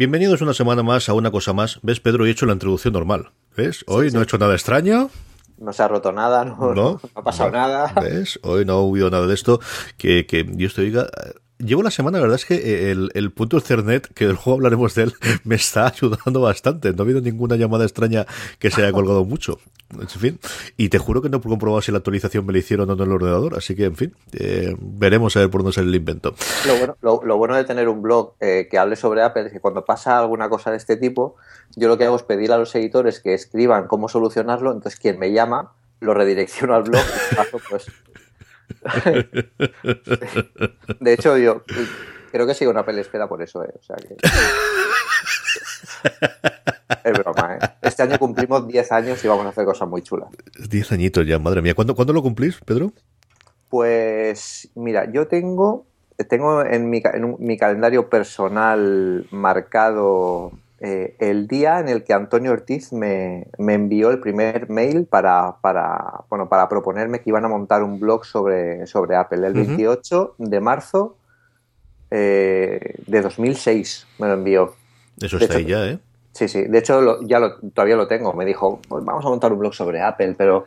Bienvenidos una semana más a una cosa más. ¿Ves, Pedro? He hecho la introducción normal. ¿Ves? Hoy no he hecho nada extraño. No se ha roto nada, no, No. ha pasado nada. ¿Ves? Hoy no ha habido nada de esto. Que, que Dios te diga. Llevo la semana, la verdad es que el, el punto Cernet, que luego hablaremos de él, me está ayudando bastante. No ha habido ninguna llamada extraña que se haya colgado mucho. En fin, y te juro que no he comprobado si la actualización me la hicieron o no en el ordenador, así que, en fin, eh, veremos a ver por dónde sale el invento. Lo bueno, lo, lo bueno de tener un blog eh, que hable sobre Apple es que cuando pasa alguna cosa de este tipo, yo lo que hago es pedir a los editores que escriban cómo solucionarlo, entonces quien me llama lo redirecciono al blog y paso, pues... de hecho, yo creo que sigo una espera por eso, eh, o sea que... Es broma, ¿eh? Este año cumplimos 10 años y vamos a hacer cosas muy chulas. Diez añitos ya, madre mía. ¿Cuándo, ¿cuándo lo cumplís, Pedro? Pues mira, yo tengo, tengo en mi, ca- en un- mi calendario personal marcado eh, el día en el que Antonio Ortiz me, me envió el primer mail para, para, bueno, para proponerme que iban a montar un blog sobre, sobre Apple. El Ujú. 28 de marzo eh, de 2006 me lo envió. Eso está ahí ya, ¿eh? Sí, sí. De hecho, lo- ya lo, todavía lo tengo. Me dijo, "Pues vamos a montar un blog sobre Apple, pero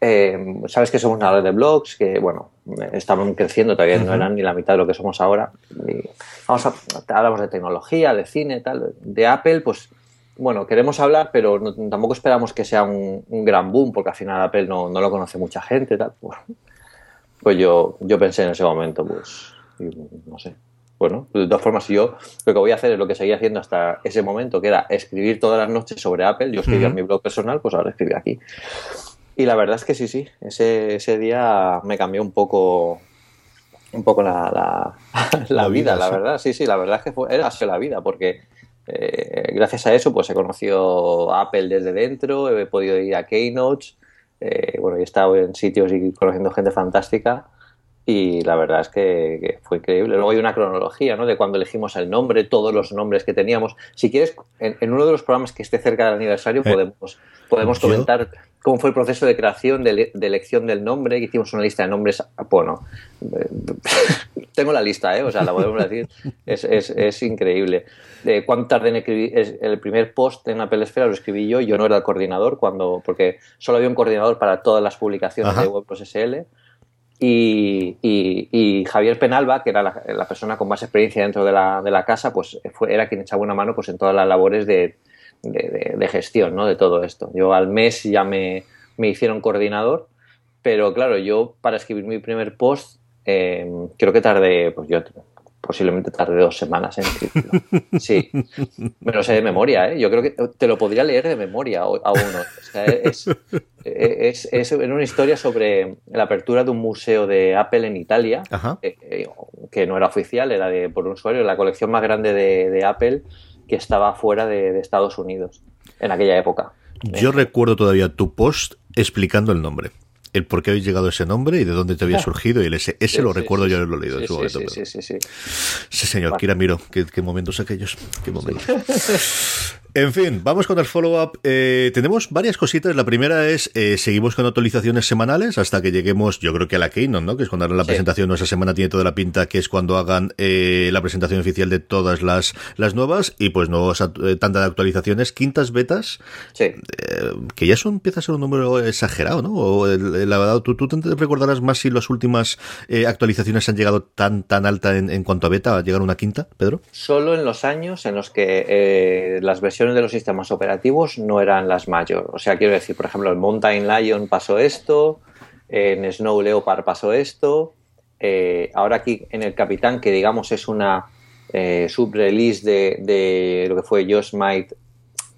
eh, sabes que somos una red de blogs que, bueno, estaban creciendo, todavía no eran ni la mitad de lo que somos ahora. Y vamos a, hablamos de tecnología, de cine, tal. De Apple, pues, bueno, queremos hablar, pero no- tampoco esperamos que sea un, un gran boom, porque al final Apple no, no lo conoce mucha gente, tal. Bueno, pues yo, yo pensé en ese momento, pues, no sé. Bueno, de todas formas, yo lo que voy a hacer es lo que seguía haciendo hasta ese momento, que era escribir todas las noches sobre Apple. Yo escribía en mi blog personal, pues ahora escribí aquí. Y la verdad es que sí, sí, ese, ese día me cambió un poco un poco la, la, la La vida, vida, la sí. verdad. Sí, sí, la verdad es que fue, era la vida, porque eh, gracias a eso pues he conocido a Apple desde dentro, he podido ir a Keynotes, eh, bueno, he estado en sitios y conociendo gente fantástica y la verdad es que, que fue increíble. Luego hay una cronología, ¿no? De cuando elegimos el nombre, todos los nombres que teníamos. Si quieres, en, en uno de los programas que esté cerca del aniversario Eh, podemos, podemos comentar cómo fue el proceso de creación, de, ele- de elección del nombre, que hicimos una lista de nombres, bueno, eh, tengo la lista, ¿eh? o sea, la podemos decir, es, es, es increíble. De cuánto tardé en escribir, es- el primer post en Apple Esfera lo escribí yo, yo no era el coordinador, cuando porque solo había un coordinador para todas las publicaciones Ajá. de WordPress SL, y, y- y Javier Penalba, que era la, la persona con más experiencia dentro de la, de la casa, pues fue, era quien echaba una mano pues, en todas las labores de, de- de- de gestión ¿no? de todo esto. Yo al mes ya me, me hicieron coordinador, pero claro, yo para escribir mi primer post eh, creo que tardé, pues yo posiblemente tardé dos semanas en escribirlo. Sí, me lo sé de memoria, ¿eh? Yo creo que te lo podría leer de memoria a uno. O sea, es, es, es una historia sobre la apertura de un museo de Apple en Italia, eh, eh, que no era oficial, era de, por un usuario, la colección más grande de, de Apple que estaba fuera de, de Estados Unidos en aquella época. Yo recuerdo todavía tu post explicando el nombre. El por qué habéis llegado a ese nombre y de dónde te había surgido. Y el ese, ese Sí, lo sí, recuerdo sí, yo sí. haberlo leído en Sí, su sí, momento. sí, sí, sí, sí. Sí, señor, Vale. Kira Miro, qué, qué momentos aquellos. Qué momentos. En fin, vamos con el follow-up. Eh, tenemos varias cositas. La primera es, eh, seguimos con actualizaciones semanales hasta que lleguemos, yo creo que a la Keynote, ¿no? Que es cuando harán la presentación, esa semana tiene toda la pinta, que es cuando hagan eh, la presentación oficial de todas las, las nuevas y pues no tanta de actualizaciones, quintas betas, sí. que ya son, empieza a ser un número exagerado, ¿no? O la verdad, ¿tú, tú te recordarás más si las últimas actualizaciones han llegado tan, tan alta en, cuanto a beta, llegar a una quinta, Pedro? Solo en los años en los que las versiones de los sistemas operativos no eran las mayores. O sea, quiero decir, por ejemplo, en Mountain Lion pasó esto, en Snow Leopard pasó esto, eh, ahora aquí en el Capitán, que digamos es una eh, sub-release de, lo que fue Might,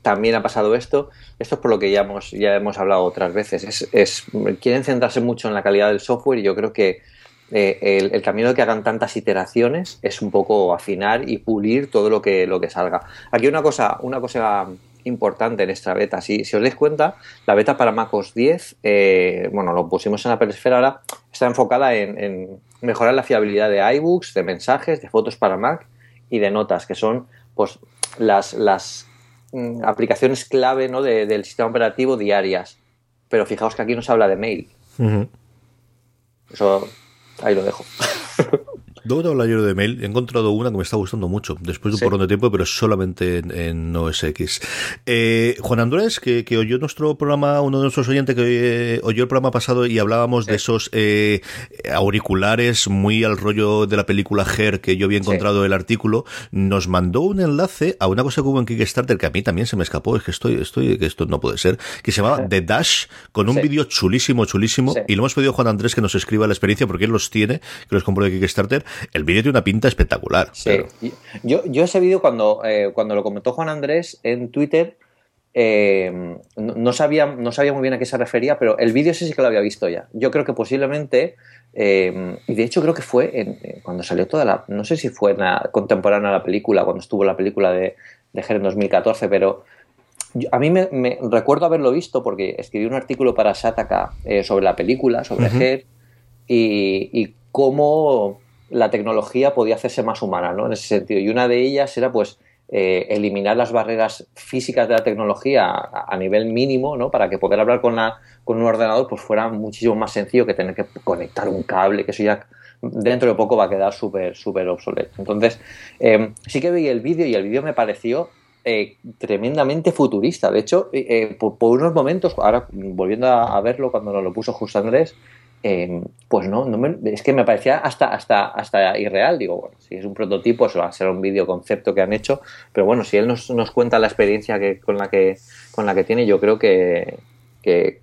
también ha pasado esto. Esto es por lo que ya hemos, ya hemos hablado otras veces. Es, quieren centrarse mucho en la calidad del software y yo creo que eh, el, camino de que hagan tantas iteraciones es un poco afinar y pulir todo lo que, lo que salga. Aquí una cosa, una cosa importante en esta beta, si, os dais cuenta, la beta para MacOS 10, eh, bueno, lo pusimos en la perisfera ahora, está enfocada en, mejorar la fiabilidad de iBooks, de mensajes, de fotos para Mac y de notas, que son pues las, las mm, aplicaciones clave ¿no? del sistema operativo diarias. Pero fijaos que aquí nos habla de mail. Eso Ahí lo dejo. Luego de hablar yo de mail, he encontrado una que me está gustando mucho, después de un porrón de tiempo, pero solamente en, OS X. Eh, Juan Andrés, que, oyó nuestro programa, uno de nuestros oyentes que oyó el programa pasado y hablábamos de esos eh, auriculares muy al rollo de la película Her, que yo había encontrado el artículo, nos mandó un enlace a una cosa que hubo en Kickstarter que a mí también se me escapó, es que estoy, estoy, que esto no puede ser, que se llamaba The Dash, con un vídeo chulísimo, chulísimo, y lo hemos pedido a Juan Andrés que nos escriba la experiencia, porque él los tiene, que los compró de Kickstarter el vídeo tiene una pinta espectacular. Sí. Yo, yo ese vídeo cuando, eh, cuando lo comentó Juan Andrés en Twitter, eh, no, sabía, no sabía muy bien a qué se refería, pero el vídeo ese sí que lo había visto ya. Yo creo que posiblemente, eh, y de hecho creo que fue en, cuando salió toda la, no sé si fue en la, contemporánea a la película, cuando estuvo la película de, de en 2014, pero a mí me, recuerdo haberlo visto porque escribí un artículo para Sataka sobre la película, sobre Ger, y, y cómo la tecnología podía hacerse más humana, ¿no? En ese sentido. Y una de ellas era, pues, eh, eliminar las barreras físicas de la tecnología a, nivel mínimo, ¿no? Para que poder hablar con, la, con un ordenador pues fuera muchísimo más sencillo que tener que conectar un cable, que eso ya dentro de poco va a quedar súper, súper obsoleto. Entonces, em, sí que vi el vídeo y el vídeo me pareció eh, tremendamente futurista. De hecho, eh, por, unos momentos, ahora volviendo a, verlo cuando nos lo puso Justo Andrés, Em, pues no, no es que me parecía hasta, hasta, hasta irreal. Digo, bueno, si es un prototipo, eso va a ser un vídeo concepto que han hecho, pero bueno, si él nos, nos cuenta la experiencia que, con, la que, con la que tiene, yo creo que, que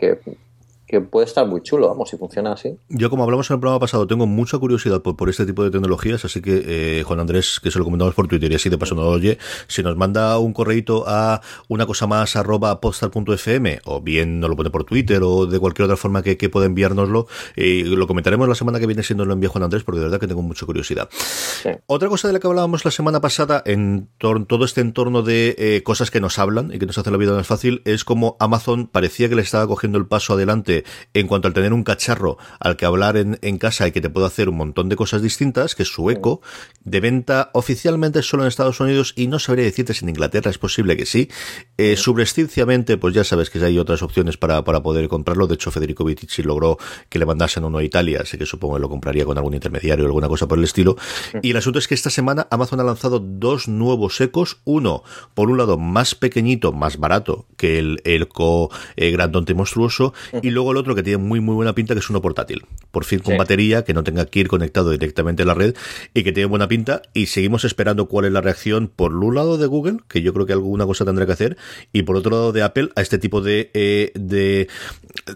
puede estar muy chulo, vamos, si funciona así. Yo, como hablamos en el programa pasado, tengo mucha curiosidad por, este tipo de tecnologías, así que eh, Juan Andrés, que se lo comentamos por Twitter y así de paso no lo oye, si nos manda un correito a una cosa más arroba postal.fm o bien nos lo pone por Twitter o de cualquier otra forma que, que pueda enviárnoslo, y lo comentaremos la semana que viene siendo lo envía Juan Andrés, porque de verdad que tengo mucha curiosidad. Otra cosa de la que hablábamos la semana pasada en todo este entorno de eh, cosas que nos hablan y que nos hacen la vida más fácil es como Amazon parecía que le estaba cogiendo el paso adelante en cuanto al tener un cacharro al que hablar en, casa y que te puede hacer un montón de cosas distintas, que es su eco, de venta oficialmente solo en Estados Unidos y no sabría decirte si en Inglaterra es posible que sí. Eh, pues ya sabes que hay otras opciones para, para poder comprarlo. De hecho, Federico Vitici logró que le mandasen uno a Italia, así que supongo que lo compraría con algún intermediario o alguna cosa por el estilo. Y el asunto es que esta semana Amazon ha lanzado dos nuevos ecos. Uno, por un lado, más pequeñito, más barato que el Eco eh, Grandonte Monstruoso, y luego el otro que tiene muy muy buena pinta, que es uno portátil. Por fin con batería, que no tenga que ir conectado directamente a la red y que tiene buena pinta. Y seguimos esperando cuál es la reacción por un lado de Google, que yo creo que alguna cosa tendrá que hacer, y por otro lado de Apple a este tipo de, eh, de,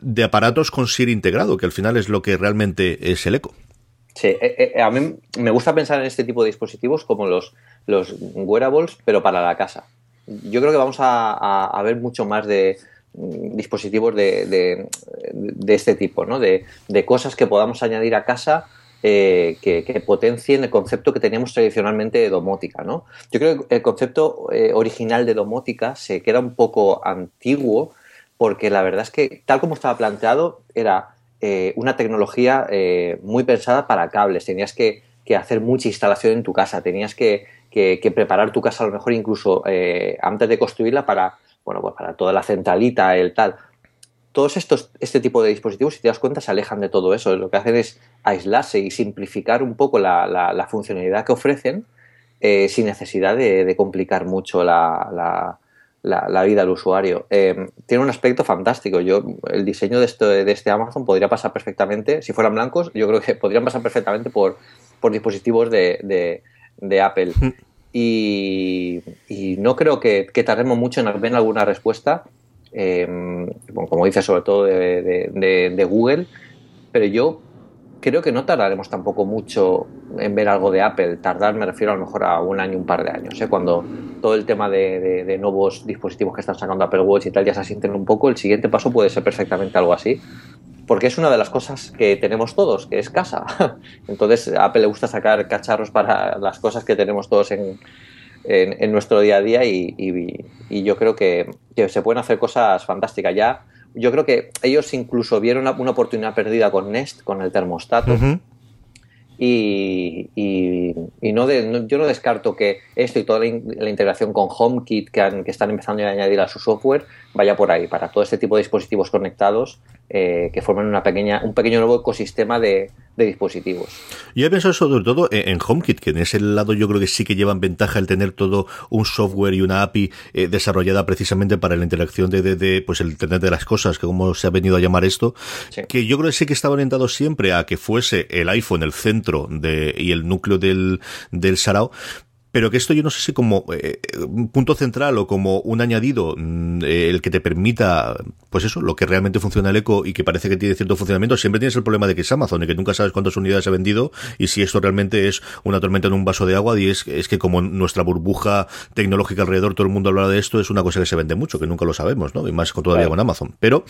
de aparatos con Siri integrado, que al final es lo que realmente es el eco. Sí, eh, eh, a mí me gusta pensar en este tipo de dispositivos como los, los wearables, pero para la casa. Yo creo que vamos a ver mucho más de, dispositivos de, de, este tipo, ¿no? De, cosas que podamos añadir a casa eh, que, potencien el concepto que teníamos tradicionalmente de domótica, ¿no? Yo creo que el concepto eh, original de domótica se queda un poco antiguo porque la verdad es que tal como estaba planteado era eh, una tecnología muy pensada para cables, tenías que, que hacer mucha instalación en tu casa, tenías que que, preparar tu casa a lo mejor incluso antes de construirla para, bueno, pues para toda la centralita, el tal. Todos estos, este tipo de dispositivos, si te das cuenta, se alejan de todo eso. Lo que hacen es aislarse y simplificar un poco la, funcionalidad que ofrecen eh, sin necesidad de, complicar mucho la, vida al usuario. Eh, tiene un aspecto fantástico. Yo, el diseño de este, de este Amazon podría pasar perfectamente, si fueran blancos, yo creo que podrían pasar perfectamente por, por dispositivos de, de Apple. Hmm. Y, no creo que, tardemos mucho en ver alguna respuesta, em, como dice sobre todo de, Google, pero yo creo que no tardaremos tampoco mucho en ver algo de Apple. Tardar me refiero a lo mejor a un año, un par de años. ¿eh? Cuando todo el tema de, nuevos dispositivos que están sacando Apple Watch y tal ya se asienten un poco, el siguiente paso puede ser perfectamente algo así porque es una de las cosas que tenemos todos, que es casa. Entonces, a Apple le gusta sacar cacharros para las cosas que tenemos todos en, en, nuestro día a día y, yo creo que, se pueden hacer cosas fantásticas. Ya, yo creo que ellos incluso vieron una, oportunidad perdida con Nest, con el termostato. Y, no, yo no descarto que esto y toda la, integración con HomeKit que, que, están empezando a añadir a su software vaya por ahí, para todo este tipo de dispositivos conectados eh, que forman una pequeña, un pequeño nuevo ecosistema de, dispositivos. Yo he pensado sobre todo en, HomeKit, que en ese lado yo creo que sí que llevan ventaja el tener todo un software y una API eh, desarrollada precisamente para la interacción de, pues el Internet de las cosas, que como se ha venido a llamar esto, que yo creo que sí que estaba orientado siempre a que fuese el iPhone el centro de, y el núcleo del, del Sarao, pero que esto yo no sé si como eh, un punto central o como un añadido mm, eh, el que te permita, pues eso, lo que realmente funciona el eco y que parece que tiene cierto funcionamiento, siempre tienes el problema de que es Amazon y que nunca sabes cuántas unidades ha vendido y si esto realmente es una tormenta en un vaso de agua y es, es que como nuestra burbuja tecnológica alrededor, todo el mundo habla de esto, es una cosa que se vende mucho, que nunca lo sabemos, ¿no? Y más con todavía con Amazon. Pero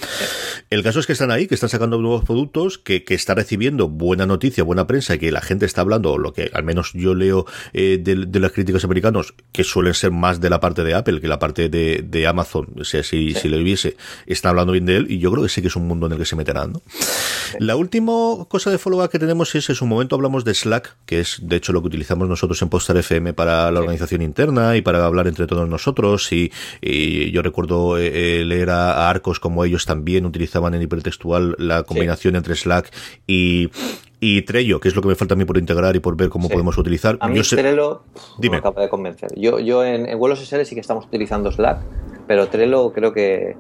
el caso es que están ahí, que están sacando nuevos productos, que, que está recibiendo buena noticia, buena prensa y que la gente está hablando, lo que al menos yo leo eh, de, de las críticos americanos, que suelen ser más de la parte de Apple que la parte de, Amazon, o sea, si, si lo hubiese, están hablando bien de él y yo creo que sí que es un mundo en el que se meterán. ¿no? La última cosa de follow-up que tenemos es, en su momento hablamos de Slack, que es de hecho lo que utilizamos nosotros en Postar FM para la organización interna y para hablar entre todos nosotros y, yo recuerdo eh, eh, leer a, Arcos como ellos también utilizaban en hipertextual la combinación entre Slack y, y Trello, que es lo que me falta a mí por integrar y por ver cómo podemos utilizar. A mí Trello me acaba de convencer. Yo, yo en, en vuelos SL sí que estamos utilizando Slack, pero Trello creo que...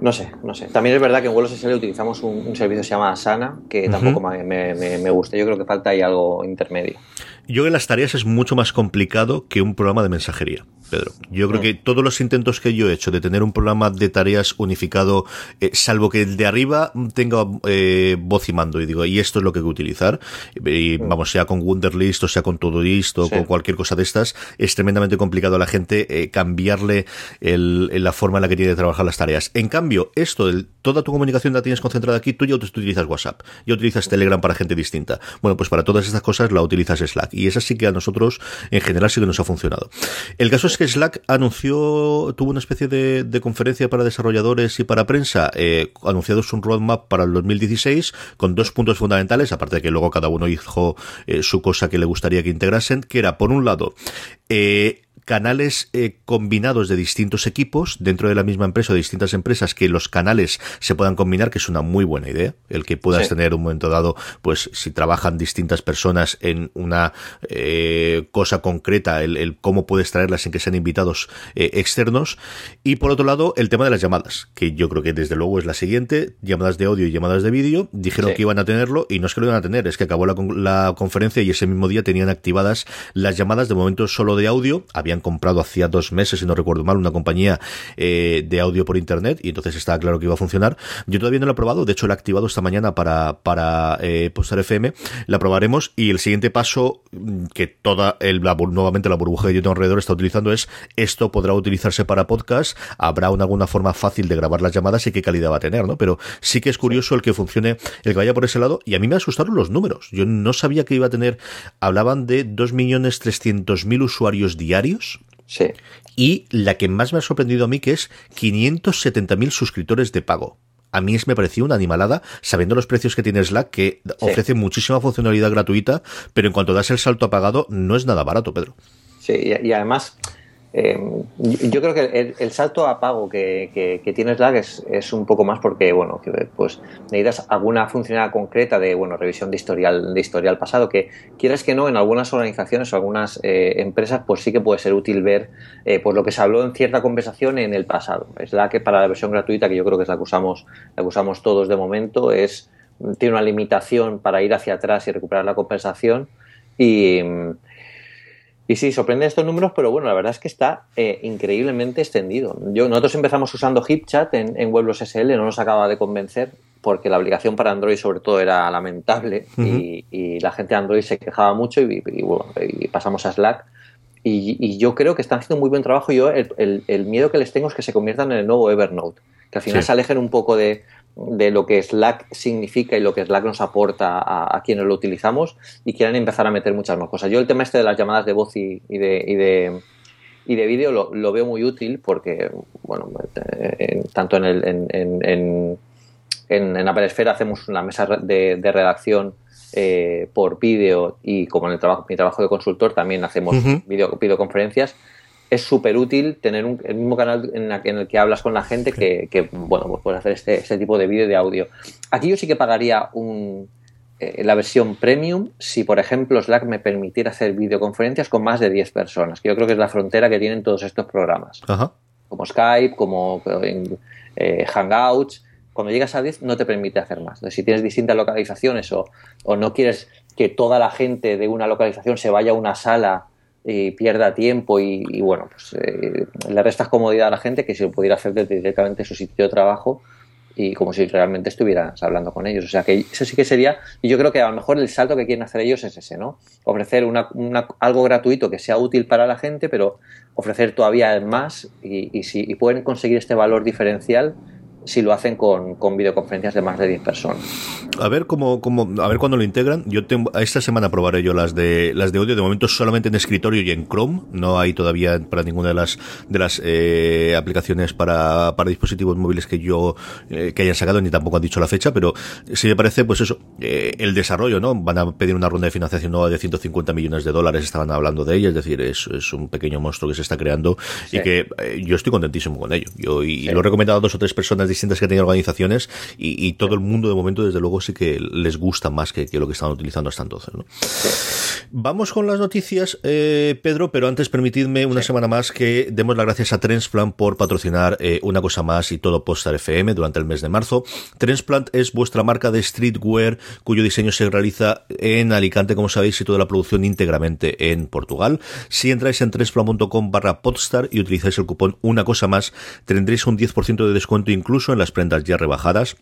No sé, no sé. También es verdad que en vuelos SL utilizamos un, servicio que se llama Asana, que tampoco me, me, me, gusta. Yo creo que falta ahí algo intermedio. Yo creo que las tareas es mucho más complicado que un programa de mensajería. Pedro. Yo creo que todos los intentos que yo he hecho de tener un programa de tareas unificado, eh, salvo que el de arriba tenga eh, voz y mando, y digo, y esto es lo que hay que utilizar, y mm. vamos, sea con Wunderlist o sea con Todoist o con cualquier cosa de estas, es tremendamente complicado a la gente eh, cambiarle el, la forma en la que tiene que trabajar las tareas. En cambio, esto, toda tu comunicación la tienes concentrada aquí, tú ya utilizas WhatsApp, ya utilizas Telegram para gente distinta. Bueno, pues para todas estas cosas la utilizas Slack, y esa sí que a nosotros en general sí que nos ha funcionado. El caso es que Slack anunció, tuvo una especie de, conferencia para desarrolladores y para prensa, eh, anunciado un roadmap para el 2016 con dos puntos fundamentales, aparte de que luego cada uno hizo eh, su cosa que le gustaría que integrasen, que era, por un lado, eh, canales eh, combinados de distintos equipos dentro de la misma empresa o de distintas empresas que los canales se puedan combinar, que es una muy buena idea. El que puedas tener un momento dado, pues si trabajan distintas personas en una eh, cosa concreta, el, cómo puedes traerlas sin que sean invitados eh, externos. Y por otro lado, el tema de las llamadas, que yo creo que desde luego es la siguiente, llamadas de audio y llamadas de vídeo. Dijeron que iban a tenerlo y no es que lo iban a tener, es que acabó la, la conferencia y ese mismo día tenían activadas las llamadas de momento solo de audio. Había comprado hacía dos meses, si no recuerdo mal, una compañía eh, de audio por internet y entonces estaba claro que iba a funcionar. Yo todavía no lo he probado, de hecho lo he activado esta mañana para, para eh, Postar FM, la probaremos y el siguiente paso mm, que toda el, nuevamente la burbuja que yo tengo alrededor está utilizando es esto podrá utilizarse para podcast, habrá una, alguna forma fácil de grabar las llamadas y qué calidad va a tener, ¿no? Pero sí que es curioso el que funcione, el que vaya por ese lado y a mí me asustaron los números. Yo no sabía que iba a tener, hablaban de 2.300.000 usuarios diarios Sí. Y la que más me ha sorprendido a mí que es 570.000 suscriptores de pago a mí me pareció una animalada, sabiendo los precios que tiene Slack, que ofrece muchísima funcionalidad gratuita, pero en cuanto das el salto apagado, no es nada barato, Pedro. Sí, y además eh, yo creo que el, salto a pago que, que, tiene Slack es, un poco más porque, bueno, pues necesitas alguna funcionalidad concreta de, bueno, revisión de historial, de historial pasado, que quieres que no, en algunas organizaciones o algunas eh, empresas, pues sí que puede ser útil ver eh, pues lo que se habló en cierta conversación en el pasado. Slack para la versión gratuita, que yo creo que es la que usamos, la que usamos todos de momento, es tiene una limitación para ir hacia atrás y recuperar la compensación y y sí, sorprende estos números, pero bueno, la verdad es que está eh, increíblemente extendido. Yo, nosotros empezamos usando HipChat en, en WebLos SL, no nos acaba de convencer porque la aplicación para Android sobre todo era lamentable y, la gente de Android se quejaba mucho y, bueno, y pasamos a Slack. Y, yo creo que están haciendo un muy buen trabajo. Yo el, el, miedo que les tengo es que se conviertan en el nuevo Evernote, que al final se alejen un poco de, de lo que Slack significa y lo que Slack nos aporta a, quienes lo utilizamos y quieran empezar a meter muchas más cosas. Yo el tema este de las llamadas de voz y, de, y de, y de vídeo lo, veo muy útil porque, bueno, tanto en, el, en, en, en, en Apple Esfera hacemos una mesa de, redacción eh, por vídeo y como en el trabajo, mi trabajo de consultor también hacemos videoconferencias es súper útil tener un, el mismo canal en, el que hablas con la gente que, bueno, pues puedes hacer este, este tipo de vídeo y de audio. Aquí yo sí que pagaría un, eh, la versión premium si, por ejemplo, Slack me permitiera hacer videoconferencias con más de 10 personas, que yo creo que es la frontera que tienen todos estos programas. Como Skype, como eh, Hangouts. Cuando llegas a 10 no te permite hacer más. si tienes distintas localizaciones o, o no quieres que toda la gente de una localización se vaya a una sala y pierda tiempo y, bueno, pues eh, le restas comodidad a la gente que se lo pudiera hacer directamente su sitio de trabajo y como si realmente estuvieras hablando con ellos. O sea que eso sí que sería, y yo creo que a lo mejor el salto que quieren hacer ellos es ese, ¿no? Ofrecer una, algo gratuito que sea útil para la gente, pero ofrecer todavía más y, y si y pueden conseguir este valor diferencial, si lo hacen con, con videoconferencias de más de 10 personas. A ver cómo, cómo, a ver cuándo lo integran. Yo tengo, esta semana probaré yo las de las de audio, de momento solamente en escritorio y en Chrome, no hay todavía para ninguna de las de las eh, aplicaciones para, para dispositivos móviles que yo eh, que hayan sacado, ni tampoco han dicho la fecha, pero sí me parece, pues eso, eh, el desarrollo, ¿no? Van a pedir una ronda de financiación nueva de 150 millones de dólares, estaban hablando de ella, es decir, es, es un pequeño monstruo que se está creando y que yo estoy contentísimo con ello. Yo y, lo he recomendado a dos o tres personas distintas que tienen organizaciones y, todo el mundo de momento, desde luego, sí que les gusta más que, lo que estaban utilizando hasta entonces. Vamos con las noticias, eh, Pedro, pero antes permitidme una semana más que demos las gracias a Transplant por patrocinar eh, una cosa más y todo Postar FM durante el mes de marzo. Transplant es vuestra marca de streetwear cuyo diseño se realiza en Alicante, como sabéis, y toda la producción íntegramente en Portugal. Si entráis en transplant.com barra podstar y utilizáis el cupón una cosa más, tendréis un 10% de descuento incluso en las prendas ya rebajadas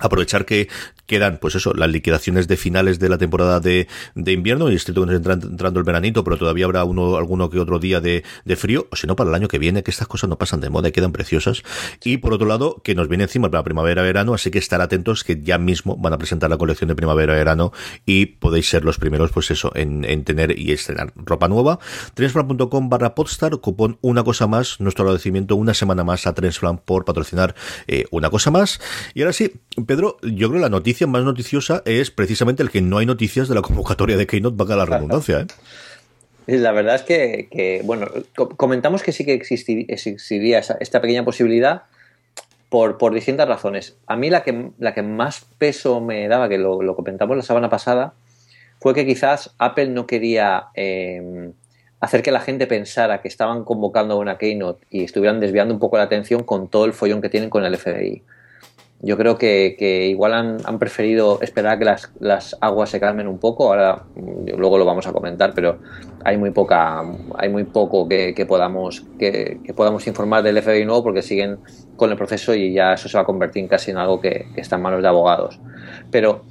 aprovechar que quedan, pues eso, las liquidaciones de finales de la temporada de, de invierno y estoy entrando el veranito, pero todavía habrá uno, alguno que otro día de, de frío, o si no, para el año que viene, que estas cosas no pasan de moda y quedan preciosas. Y por otro lado, que nos viene encima para primavera-verano, así que estar atentos que ya mismo van a presentar la colección de primavera-verano y podéis ser los primeros, pues eso, en, en tener y estrenar ropa nueva. Trensfran.com barra podstar, cupón una cosa más, nuestro agradecimiento una semana más a Trensfran por patrocinar eh, una cosa más. Y ahora sí, Pedro, yo creo que la noticia más noticiosa es precisamente el que no hay noticias de la convocatoria de Keynote, valga la redundancia. ¿eh? La verdad es que, bueno, comentamos que sí que existiría esta pequeña posibilidad por, por, distintas razones. A mí la que, la que más peso me daba, que lo, comentamos la semana pasada, fue que quizás Apple no quería eh, hacer que la gente pensara que estaban convocando una Keynote y estuvieran desviando un poco la atención con todo el follón que tienen con el FBI. Yo creo que, igual han, preferido esperar a que las, aguas se calmen un poco. Ahora, luego lo vamos a comentar, pero hay muy poca, hay muy poco que, podamos que, podamos informar del FBI nuevo porque siguen con el proceso y ya eso se va a convertir casi en algo que, está en manos de abogados. Pero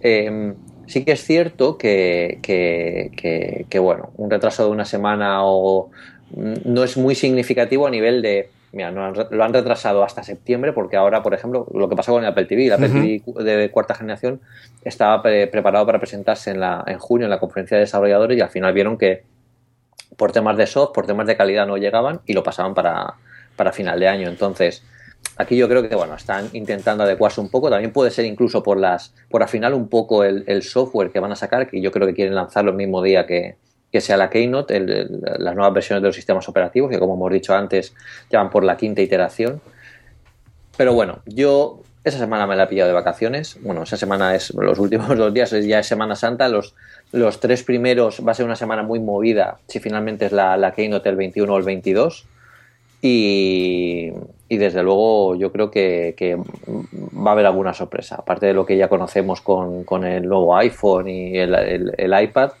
em, sí que es cierto que, que, bueno, un retraso de una semana o no es muy significativo a nivel de mira, lo han retrasado hasta septiembre porque ahora, por ejemplo, lo que pasó con el Apple TV, el Apple TV de cuarta generación estaba preparado para presentarse en, la, en junio en la conferencia de desarrolladores y al final vieron que por temas de soft, por temas de calidad no llegaban y lo pasaban para, para final de año. Entonces, Aquí yo creo que bueno, están intentando adecuarse un poco. También puede ser incluso por las, por afinar un poco el, software que van a sacar, que yo creo que quieren lanzarlo el mismo día que, que sea la Keynote, las nuevas versiones de los sistemas operativos, que como hemos dicho antes, ya van por la quinta iteración. Pero bueno, yo esa semana me la he pillado de vacaciones. Bueno, esa semana es los últimos dos días, ya es Semana Santa. Los, los tres primeros va a ser una semana muy movida, si finalmente es la, la Keynote el 21 o el 22. Y, desde luego yo creo que, va a haber alguna sorpresa. Aparte de lo que ya conocemos con, el nuevo iPhone y el, iPad,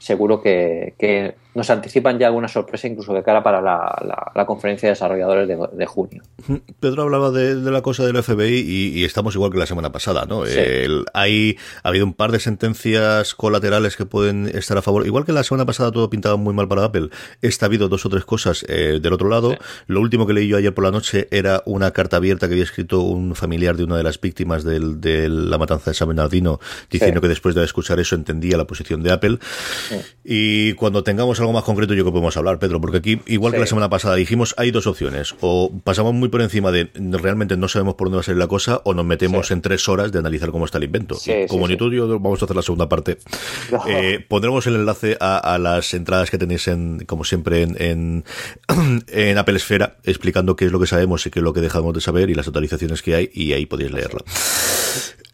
seguro que, que nos anticipan ya alguna sorpresa incluso de cara para la, conferencia de desarrolladores de, junio. Pedro hablaba de, la cosa del FBI y, estamos igual que la semana pasada, ¿no? hay, ha habido un par de sentencias colaterales que pueden estar a favor. Igual que la semana pasada todo pintaba muy mal para Apple, esta ha habido dos o tres cosas eh, del otro lado. Lo último que leí yo ayer por la noche era una carta abierta que había escrito un familiar de una de las víctimas de la matanza de San Bernardino, diciendo que después de escuchar eso entendía la posición de Apple. Y cuando tengamos algo más concreto yo que podemos hablar, Pedro, porque aquí, igual que la semana pasada, dijimos, hay dos opciones. O pasamos muy por encima de realmente no sabemos por dónde va a salir la cosa, o nos metemos en tres horas de analizar cómo está el invento. Como ni tú y yo vamos a hacer la segunda parte. Eh, pondremos el enlace a, las entradas que tenéis, en, como siempre, en, en, Apple Esfera, explicando qué es lo que sabemos y qué es lo que dejamos de saber y las actualizaciones que hay, y ahí podéis leerla.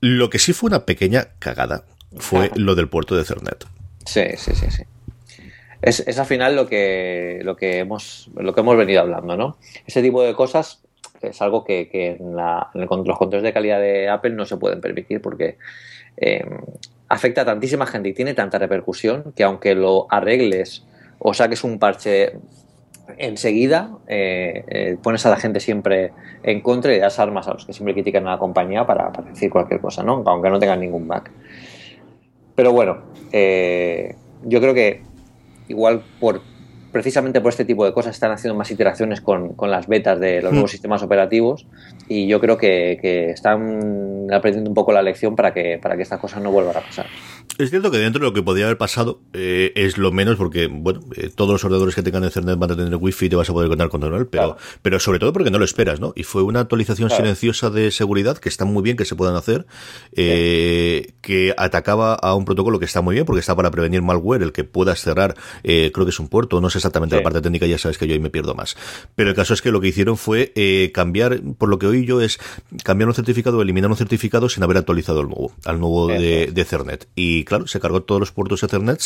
Lo que sí fue una pequeña cagada fue lo del puerto de Cernet. Sí, sí, sí, sí es, es, al final lo que, lo, que hemos, lo que hemos venido hablando, ¿no? Ese tipo de cosas es algo que, en, los controles de calidad de Apple no se pueden permitir porque eh, afecta a tantísima gente y tiene tanta repercusión que aunque lo arregles o saques un parche enseguida, eh, eh, pones a la gente siempre en contra y das armas a los que siempre critican a la compañía para, para decir cualquier cosa, ¿no? aunque no tengan ningún bug. Pero bueno, yo creo que igual por precisamente por este tipo de cosas están haciendo más iteraciones con, las betas de los hmm. nuevos sistemas operativos y yo creo que, que, están aprendiendo un poco la lección para que, para que estas cosas no vuelvan a pasar. Es cierto que dentro de lo que podría haber pasado eh, es lo menos porque, bueno, eh, todos los ordenadores que tengan Ethernet van a tener wifi y te vas a poder contar con él, pero, pero sobre todo porque no lo esperas, ¿no? Y fue una actualización silenciosa de seguridad que está muy bien que se puedan hacer, eh, que atacaba a un protocolo que está muy bien porque está para prevenir malware, el que puedas cerrar, creo que es un puerto, no sé exactamente la parte técnica, ya sabes que yo ahí me pierdo más. Pero el caso es que lo que hicieron fue cambiar, por lo que oí yo, es cambiar un certificado, eliminar un certificado sin haber actualizado el nuevo, al nuevo de, de Ethernet. Y claro, se cargó todos los puertos Ethernet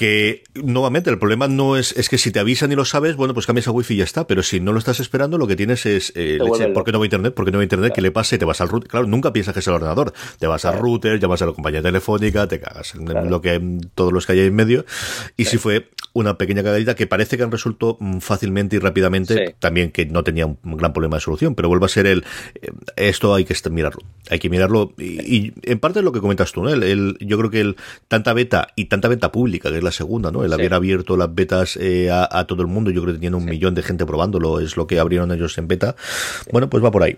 que nuevamente el problema no es, es que si te avisan y lo sabes, bueno, pues cambias a wifi y ya está, pero si no lo estás esperando, lo que tienes es, eh, ¿por qué no va internet? ¿Por qué no va internet? ¿Qué le pasa? Y te vas al router. Claro, nunca piensas que es el ordenador. Te vas al router, llamas a la compañía telefónica, te cagas en lo que todos los que hay en medio. Y si fue una pequeña cagadita que parece que han resuelto mm, fácilmente y rápidamente, también que no tenía un gran problema de solución, pero vuelve a ser el, eh, esto hay que mirarlo, hay que mirarlo, y, en parte lo que comentas tú, ¿no? El, yo creo que el, tanta beta y tanta beta pública, que es la segunda, ¿no? El haber abierto las betas eh, a, todo el mundo, yo creo que tiene un millón de gente probándolo, es lo que abrieron ellos en beta. Bueno, pues va por ahí.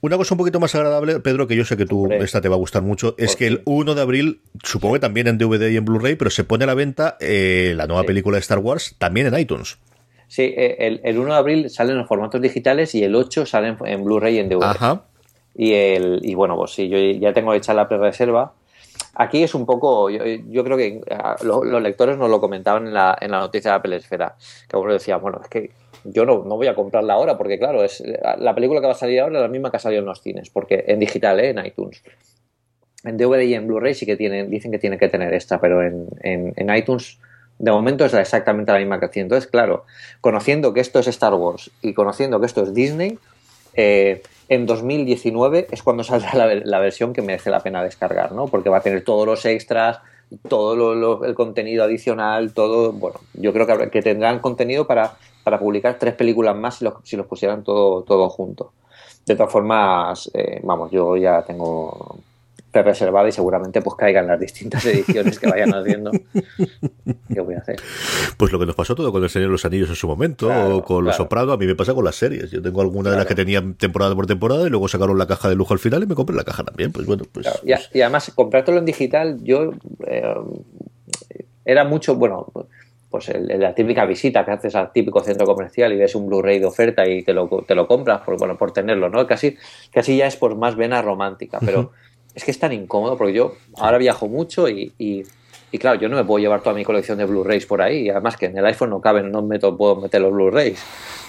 Una cosa un poquito más agradable, Pedro, que yo sé que tú, esta te va a gustar mucho, es que el 1 de abril, supongo que también en DVD y en Blu-ray, pero se pone a la venta eh, la nueva película de Star Wars también en iTunes. Sí, eh, el, el 1 de abril salen los formatos digitales y el 8 salen en Blu-ray y en DVD. Ajá. Y, el, y bueno, pues sí, yo ya tengo hecha la pre-reserva Aquí es un poco, yo, creo que ah, los lectores nos lo comentaban en la, en la noticia de Apple Esfera, que uno decía, bueno, es que yo no, no, voy a comprarla ahora porque claro, es la película que va a salir ahora es la misma que ha salido en los cines, porque en digital, ¿eh? en iTunes. En DVD y en Blu-ray sí que tienen, dicen que tiene que tener esta, pero en, en, iTunes de momento es exactamente la misma que hacía. Entonces, claro, conociendo que esto es Star Wars y conociendo que esto es Disney, eh, en 2019 es cuando saldrá la, versión que merece la pena descargar, ¿no? Porque va a tener todos los extras, todo el contenido adicional, todo, bueno, yo creo que, que tendrán contenido para, para, publicar tres películas más si los, si los pusieran todo, todo junto. De todas formas, eh, vamos, yo ya tengo reservada y seguramente pues caigan las distintas ediciones que vayan haciendo. ¿Qué voy a hacer? Pues lo que nos pasó todo con el Señor de los Anillos en su momento, o con Los Soprano, a mí me pasa con las series. Yo tengo alguna de las que tenía temporada por temporada y luego sacaron la caja de lujo al final y me compré la caja también. Pues bueno, pues. Y, y, además, comprártelo en digital, yo eh, era mucho, bueno, pues la típica visita que haces al típico centro comercial y ves un Blu-ray de oferta y te lo, te lo compras por, bueno, por tenerlo, ¿no? Casi, casi ya es por más vena romántica, pero es que es tan incómodo porque yo ahora viajo mucho y, y, claro, yo no me puedo llevar toda mi colección de Blu-rays por ahí y además que en el iPhone no caben, no meto, puedo meter los Blu-rays.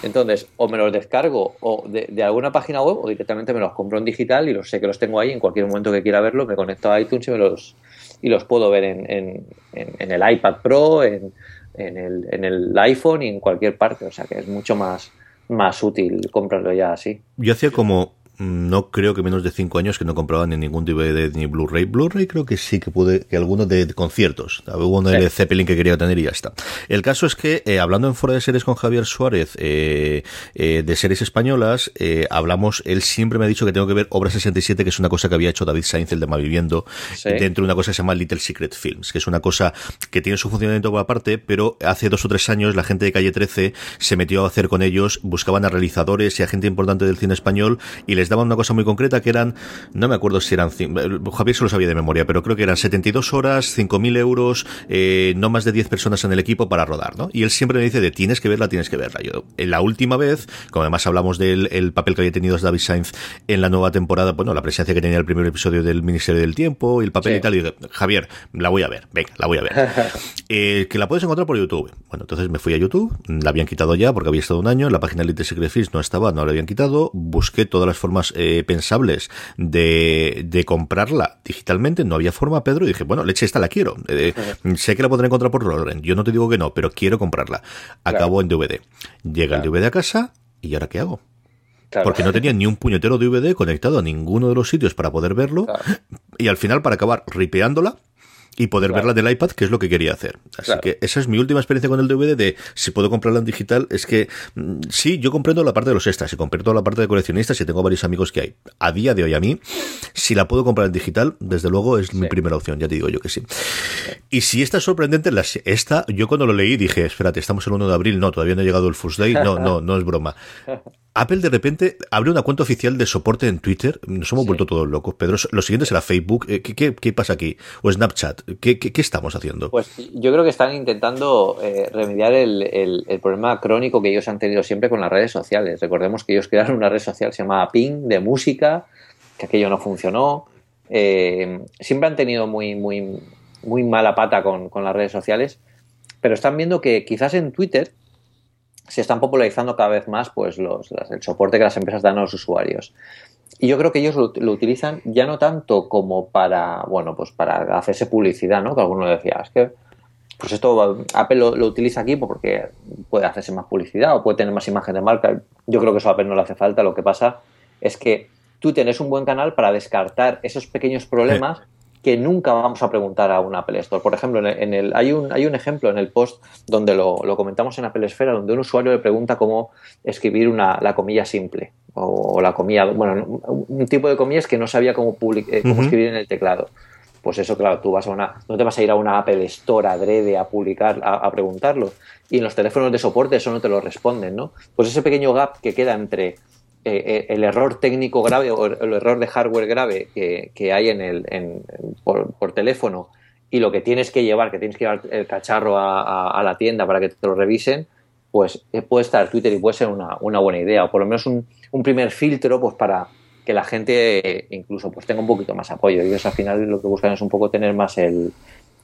Entonces, o me los descargo o de, alguna página web o directamente me los compro en digital y los sé que los tengo ahí en cualquier momento que quiera verlos, me conecto a iTunes y, los, y los puedo ver en, en, el iPad Pro, en, en el, en el iPhone y en cualquier parte. O sea que es mucho más, más útil comprarlo ya así. Yo hacía como no creo que menos de cinco años que no compraba ni ningún DVD ni Blu-ray. Blu-ray creo que sí que pude, que algunos de, conciertos. Hubo uno de Zeppelin que quería tener y ya está. El caso es que, eh, hablando en Fuera de Series con Javier Suárez, eh, eh, de series españolas, hablamos, él siempre me ha dicho que tengo que ver Obra 67, que es una cosa que había hecho David Sainz, el de Malviviendo, dentro de una cosa que se llama Little Secret Films, que es una cosa que tiene su funcionamiento por aparte, pero hace dos o tres años la gente de Calle 13 se metió a hacer con ellos, buscaban a realizadores y a gente importante del cine español y les daban una cosa muy concreta que eran, no me acuerdo si eran, Javier se lo sabía de memoria, pero creo que eran 72 horas, 5.000 euros, eh, no más de 10 personas en el equipo para rodar, ¿no? Y él siempre me dice de tienes que verla, tienes que verla. Yo, en la última vez, como además hablamos del el papel que había tenido David Sainz en la nueva temporada, bueno, la presencia que tenía el primer episodio del Ministerio del Tiempo y el papel y tal, y dije, Javier, la voy a ver, venga, la voy a ver. eh, que la puedes encontrar por YouTube. Bueno, entonces me fui a YouTube, la habían quitado ya porque había estado un año, la página Elite Secret Fish no estaba, no la habían quitado, busqué todas las formas eh, pensables de, de, comprarla digitalmente. No había forma, Pedro, y dije, bueno, leche, esta la quiero. Eh, sé que la podré encontrar por Rollren. Yo no te digo que no, pero quiero comprarla. Acabo en DVD. Llega el DVD a casa, ¿y ahora qué hago? Porque no tenía ni un puñetero DVD conectado a ninguno de los sitios para poder verlo. Y al final, para acabar ripeándola, y poder verla del iPad, que es lo que quería hacer. Así que esa es mi última experiencia con el DVD de si puedo comprarla en digital. Es que mm, sí, yo comprendo la parte de los extras y comprendo la parte de coleccionistas y tengo varios amigos que hay. A día de hoy a mí, si la puedo comprar en digital, desde luego es mi primera opción, ya te digo yo que sí. Y si esta es sorprendente, esta, yo cuando lo leí dije, espérate, estamos el 1 de abril, no, todavía no ha llegado el First Day, no, no, no es broma. Apple de repente abre una cuenta oficial de soporte en Twitter. Nos hemos vuelto todos locos. Pedro, lo siguiente será Facebook. Eh, ¿Qué, qué, pasa aquí? ¿O Snapchat? ¿Qué, qué, estamos haciendo? Pues yo creo que están intentando eh, remediar el, el, problema crónico que ellos han tenido siempre con las redes sociales. Recordemos que ellos crearon una red social se llamaba Ping de música, que aquello no funcionó. Eh, siempre han tenido muy, muy, muy mala pata con, con las redes sociales, pero están viendo que quizás en Twitter se están popularizando cada vez más pues los, el soporte que las empresas dan a los usuarios. Y yo creo que ellos lo, utilizan ya no tanto como para, bueno, pues para hacerse publicidad, ¿no? Que alguno decía, es que, pues esto Apple lo, utiliza aquí porque puede hacerse más publicidad o puede tener más imagen de marca. Yo creo que eso a Apple no le hace falta. Lo que pasa es que tú tienes un buen canal para descartar esos pequeños problemas que nunca vamos a preguntar a un Apple Store. Por ejemplo, en el, hay, un, hay un ejemplo en el post donde lo, comentamos en Apple Esfera, donde un usuario le pregunta cómo escribir una, la comilla simple o, la comilla, bueno, un tipo de comillas que no sabía cómo, eh, cómo escribir en el teclado. Pues eso, claro, tú vas a una, no te vas a ir a una Apple Store adrede a publicar, a, a preguntarlo. Y en los teléfonos de soporte eso no te lo responden, ¿no? Pues ese pequeño gap que queda entre eh, eh, el error técnico grave o el error de hardware grave que, hay en el, por, teléfono y lo que tienes que llevar, que tienes que llevar el cacharro a, la tienda para que te lo revisen, pues eh, puede estar Twitter y puede ser una, buena idea, o por lo menos un, un, primer filtro pues para que la gente incluso pues tenga un poquito más apoyo. Ellos al final lo que buscan es un poco tener más el,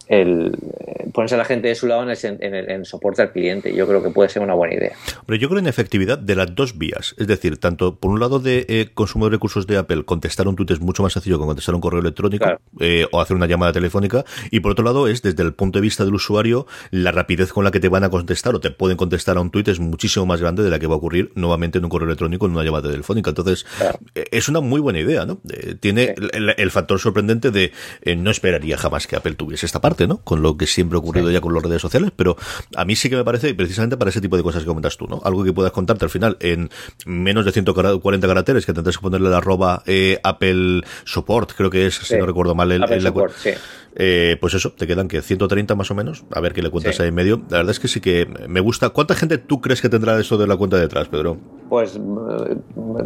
el eh, ponerse a la gente de su lado en el, en, soporte al cliente. Yo creo que puede ser una buena idea. Pero yo creo en efectividad de las dos vías. Es decir, tanto por un lado de eh, consumo de recursos de Apple, contestar un tweet es mucho más sencillo que contestar un correo electrónico eh, o hacer una llamada telefónica. Y por otro lado es, desde el punto de vista del usuario, la rapidez con la que te van a contestar o te pueden contestar a un tweet es muchísimo más grande de la que va a ocurrir nuevamente en un correo electrónico en una llamada telefónica. Entonces, es una muy buena idea, ¿no? tiene el, factor sorprendente de no esperaría jamás que Apple tuviese esta parte ¿no? Con lo que siempre ha ocurrido ya con las redes sociales, pero a mí sí que me parece, precisamente para ese tipo de cosas que comentas tú, ¿no? Algo que puedas contarte al final en menos de 140 caracteres, que tendrás que ponerle la arroba eh, Apple Support, creo que es, si no recuerdo mal, el, eh, pues eso, te quedan que 130 más o menos, a ver qué le cuentas ahí en medio. La verdad es que sí que me gusta. ¿Cuánta gente tú crees que tendrá eso de la cuenta detrás, Pedro? Pues eh,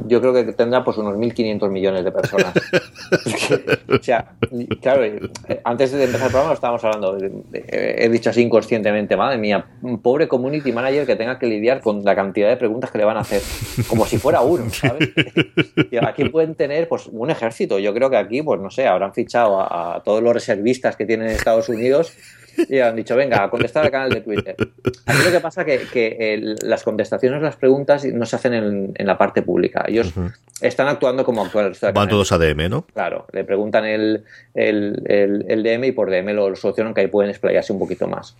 yo creo que tendrá pues unos 1.500 millones de personas. o sea, claro, eh, antes de empezar el programa estábamos hablando, he dicho así inconscientemente, madre mía, un pobre community manager que tenga que lidiar con la cantidad de preguntas que le van a hacer, como si fuera uno, ¿sabes? y aquí pueden tener pues un ejército. Yo creo que aquí, pues no sé, habrán fichado a, a todos los reservistas que tienen Estados Unidos y han dicho, venga, a contestar al canal de Twitter. Aquí lo que pasa es que, las contestaciones, las preguntas no se hacen en, la parte pública. Ellos están actuando como actual. Van todos a DM, ¿no? Claro, le preguntan el, el, DM y por DM lo solucionan que ahí pueden explayarse un poquito más.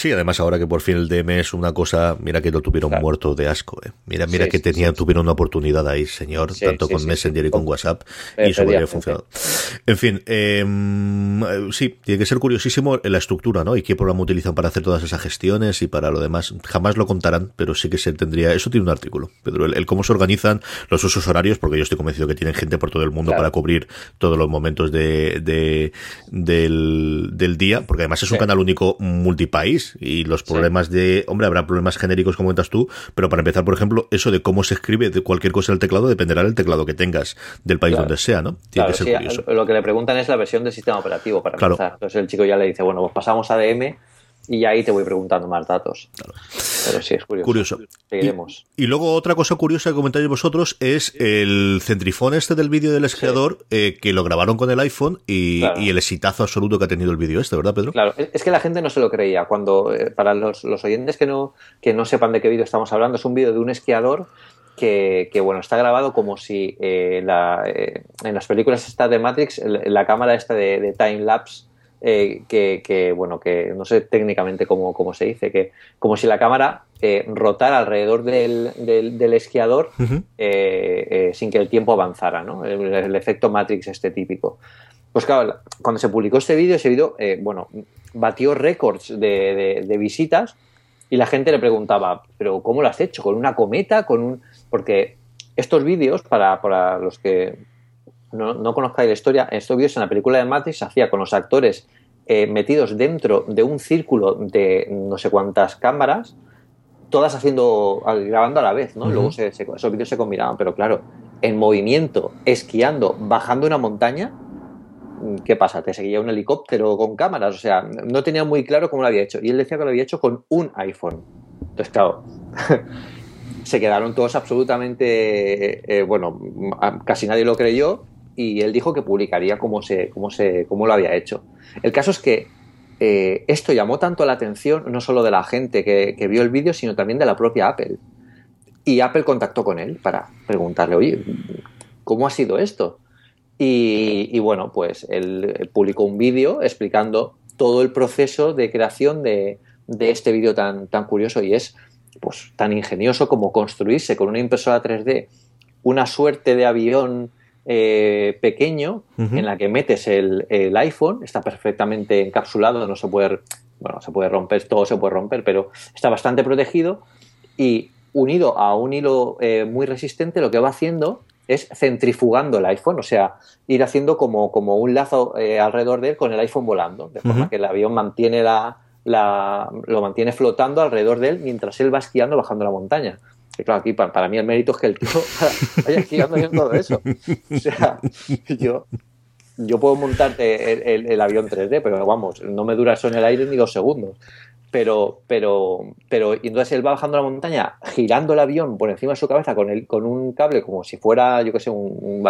Sí, además ahora que por fin el DM es una cosa, mira que lo tuvieron muerto de asco, ¿eh? Mira, mira que tenían, tuvieron una oportunidad ahí, señor, tanto con Messenger y con WhatsApp, y eso habría funcionado. En fin, em, sí, tiene que ser curiosísimo la estructura, ¿no? Y qué programa utilizan para hacer todas esas gestiones y para lo demás. Jamás lo contarán, pero sí que se tendría, eso tiene un artículo, Pedro, el, cómo se organizan los usos horarios, porque yo estoy convencido que tienen gente por todo el mundo para cubrir todos los momentos de, de del, del día, porque además es un canal único multipaís, y los problemas de, hombre, habrá problemas genéricos como cuentas tú, pero para empezar, por ejemplo, eso de cómo se escribe de cualquier cosa en el teclado dependerá del teclado que tengas, del país donde sea, ¿no? Tiene que ser curioso. Lo que le preguntan es la versión del sistema operativo para empezar. Entonces el chico ya le dice, bueno, pues pasamos a DM y ahí te voy preguntando más datos. Pero sí, es curioso. Seguiremos. Y, luego otra cosa curiosa que comentáis vosotros es el centrifón este del vídeo del esquiador eh, que lo grabaron con el iPhone y, el exitazo absoluto que ha tenido el vídeo este, ¿verdad, Pedro? Claro, es que la gente no se lo creía. Cuando, eh, para los, oyentes que no, que no sepan de qué vídeo estamos hablando, es un vídeo de un esquiador que, bueno, está grabado como si eh, la, en las películas esta de Matrix, la cámara esta de, de time lapse eh, que, bueno, que no sé técnicamente cómo, cómo, se dice, que como si la cámara eh, rotara alrededor del, del, esquiador eh, sin que el tiempo avanzara, ¿no? El, efecto Matrix este típico. Pues claro, cuando se publicó este vídeo, ese vídeo, bueno, batió récords de, de, visitas y la gente le preguntaba, pero ¿cómo lo has hecho? ¿Con una cometa? ¿Con un...? Porque estos vídeos, para, para los que no, no conozcáis la historia, estos vídeos en la película de Matrix se hacía con los actores eh, metidos dentro de un círculo de no sé cuántas cámaras, todas haciendo, grabando a la vez, ¿no? Luego esos vídeos se combinaban, pero claro, en movimiento, esquiando, bajando una montaña, ¿qué pasa? ¿Te seguía un helicóptero con cámaras? O sea, no tenía muy claro cómo lo había hecho. Y él decía que lo había hecho con un iPhone. Entonces, claro, se quedaron todos absolutamente, eh, bueno, casi nadie lo creyó y él dijo que publicaría cómo, se, cómo, se, cómo lo había hecho. El caso es que eh, esto llamó tanto la atención no solo de la gente que, vio el vídeo, sino también de la propia Apple. Y Apple contactó con él para preguntarle, oye, ¿cómo ha sido esto? Y, bueno, pues él publicó un vídeo explicando todo el proceso de creación de, de este vídeo tan, tan curioso y es pues, tan ingenioso como construirse con una impresora 3D una suerte de avión eh, pequeño en la que metes el, iPhone, está perfectamente encapsulado, no se puede, bueno, se puede romper, todo se puede romper, pero está bastante protegido y unido a un hilo eh, muy resistente lo que va haciendo es centrifugando el iPhone, o sea, ir haciendo como, como un lazo eh, alrededor de él con el iPhone volando, de forma que el avión mantiene la, la, lo mantiene flotando alrededor de él mientras él va esquiando bajando la montaña claro, aquí para, mí el mérito es que el tío vaya esquiando en todo eso. O sea, yo, yo puedo montarte el, avión 3D, pero vamos, no me dura eso en el aire ni dos segundos. Pero, pero, pero, y entonces él va bajando la montaña, girando el avión por encima de su cabeza con, el, con un cable como si fuera, yo qué sé, un,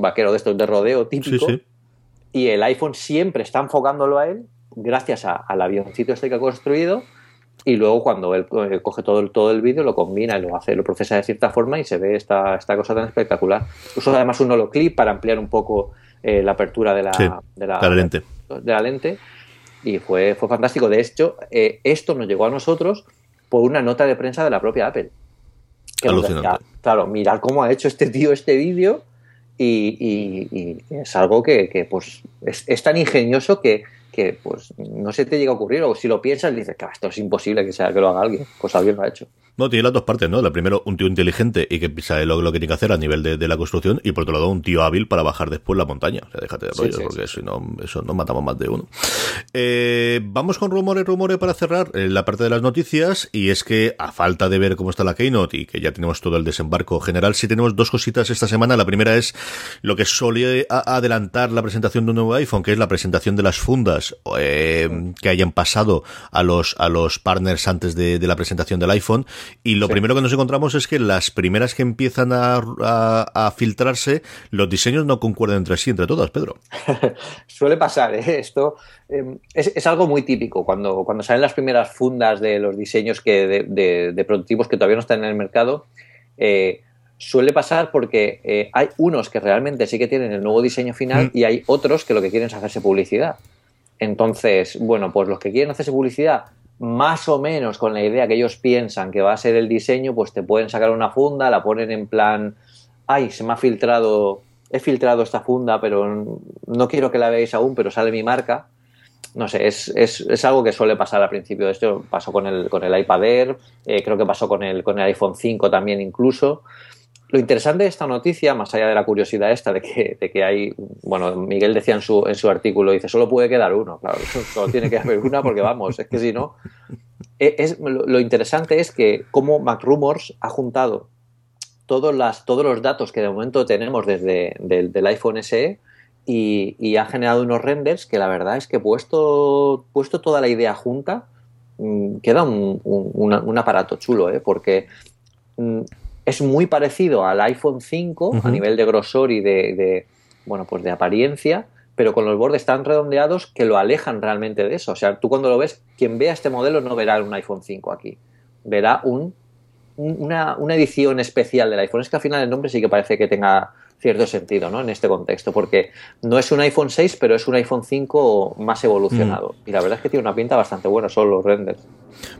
vaquero de estos de rodeo típico. Y el iPhone siempre está enfocándolo a él, gracias al avioncito este que ha construido y luego cuando él eh, coge todo el, todo el vídeo, lo combina y lo hace, lo procesa de cierta forma y se ve esta, esta cosa tan espectacular. Uso además un holoclip para ampliar un poco eh, la apertura de la, de, la, lente. De la lente. Y fue, fue fantástico. De hecho, eh, esto nos llegó a nosotros por una nota de prensa de la propia Apple. Alucinante. claro, mirar cómo ha hecho este tío este vídeo y, es algo que, pues es tan ingenioso que que pues no se te llega a ocurrir o si lo piensas dices que esto es imposible que sea que lo haga alguien pues alguien lo ha hecho No, tiene las dos partes, ¿no? La primero, un tío inteligente y que sabe lo, que tiene que hacer a nivel de, la construcción, y por otro lado, un tío hábil para bajar después la montaña. O sea, déjate de rollo, porque si no, eso no matamos más de uno. Eh, vamos con rumores, rumores para cerrar eh, la parte de las noticias, y es que a falta de ver cómo está la Keynote y que ya tenemos todo el desembarco general, sí tenemos dos cositas esta semana. La primera es lo que solía adelantar la presentación de un nuevo iPhone, que es la presentación de las fundas eh, que hayan pasado a los, a los partners antes de la presentación del iPhone y lo primero que nos encontramos es que las primeras que empiezan a, filtrarse, los diseños no concuerdan entre sí, entre todas, Pedro. Suele pasar, ¿eh? esto em, es, algo muy típico. Cuando, cuando salen las primeras fundas de los diseños que de, de, prototipos que todavía no están en el mercado, eh, suele pasar porque eh, hay unos que realmente sí que tienen el nuevo diseño final mm. y hay otros que lo que quieren es hacerse publicidad. Entonces, bueno, pues los que quieren hacerse publicidad más o menos con la idea que ellos piensan que va a ser el diseño, pues te pueden sacar una funda, la ponen en plan, ay, se me ha filtrado, he filtrado esta funda, pero no quiero que la veáis aún, pero sale mi marca. No sé, es, es, es algo que suele pasar al principio. Esto pasó con el, con el iPad Air, eh, creo que pasó con el, con el iPhone 5 también incluso. Lo interesante de esta noticia, más allá de la curiosidad esta de que, de que hay, bueno, Miguel decía en su, en su artículo, dice, solo puede quedar uno, claro, solo tiene que haber una porque vamos, es que si no... E, es, lo interesante es que como MacRumors ha juntado todos, las, todos los datos que de momento tenemos desde del, iPhone SE y, ha generado unos renders que la verdad es que puesto, puesto toda la idea junta, mm, queda un, un, aparato chulo, ¿eh? porque mm, es muy parecido al iPhone 5 a nivel de grosor y de, bueno, pues de apariencia, pero con los bordes tan redondeados que lo alejan realmente de eso. O sea, tú cuando lo ves, quien vea este modelo no verá un iPhone 5 aquí, verá un, una, una edición especial del iPhone. Es que al final el nombre sí que parece que tenga cierto sentido ¿no? en este contexto, porque no es un iPhone 6, pero es un iPhone 5 más evolucionado. Mm. Y la verdad es que tiene una pinta bastante buena, son los renders.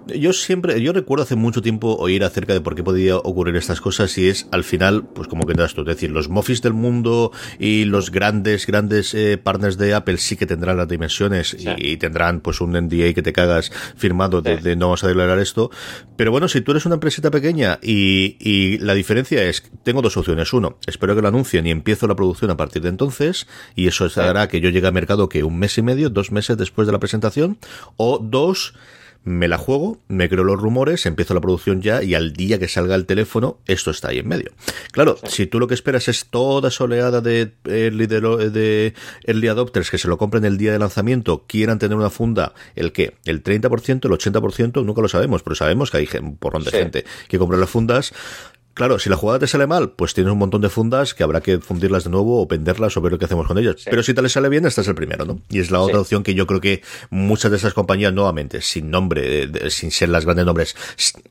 Yo siempre, yo recuerdo hace mucho tiempo oír acerca de por qué podía ocurrir estas cosas y es al final, pues como que das tú, es decir, los Mofis del mundo y los grandes, grandes eh, partners de Apple sí que tendrán las dimensiones y, tendrán pues un NDA que te cagas firmado de, no vamos a declarar esto. Pero bueno, si tú eres una empresita pequeña y, y la diferencia es, tengo dos opciones. Uno, espero que lo anuncie y empiezo la producción a partir de entonces, y eso hará que yo llegue al mercado que un mes y medio, dos meses después de la presentación, o dos, me la juego, me creo los rumores, empiezo la producción ya y al día que salga el teléfono, esto está ahí en medio. Claro, si tú lo que esperas es toda esa oleada de early, de, early adopters que se lo compren el día de lanzamiento, quieran tener una funda, ¿el qué? ¿El 30%, el 80%? Nunca lo sabemos, pero sabemos que hay un porrón de gente que compra las fundas. Claro, si la jugada te sale mal, pues tienes un montón de fundas que habrá que fundirlas de nuevo o venderlas o ver lo que hacemos con ellas. Pero si te le sale bien, esta es el primero, ¿no? Y es la otra opción que yo creo que muchas de esas compañías, nuevamente, sin nombre, sin ser las grandes nombres,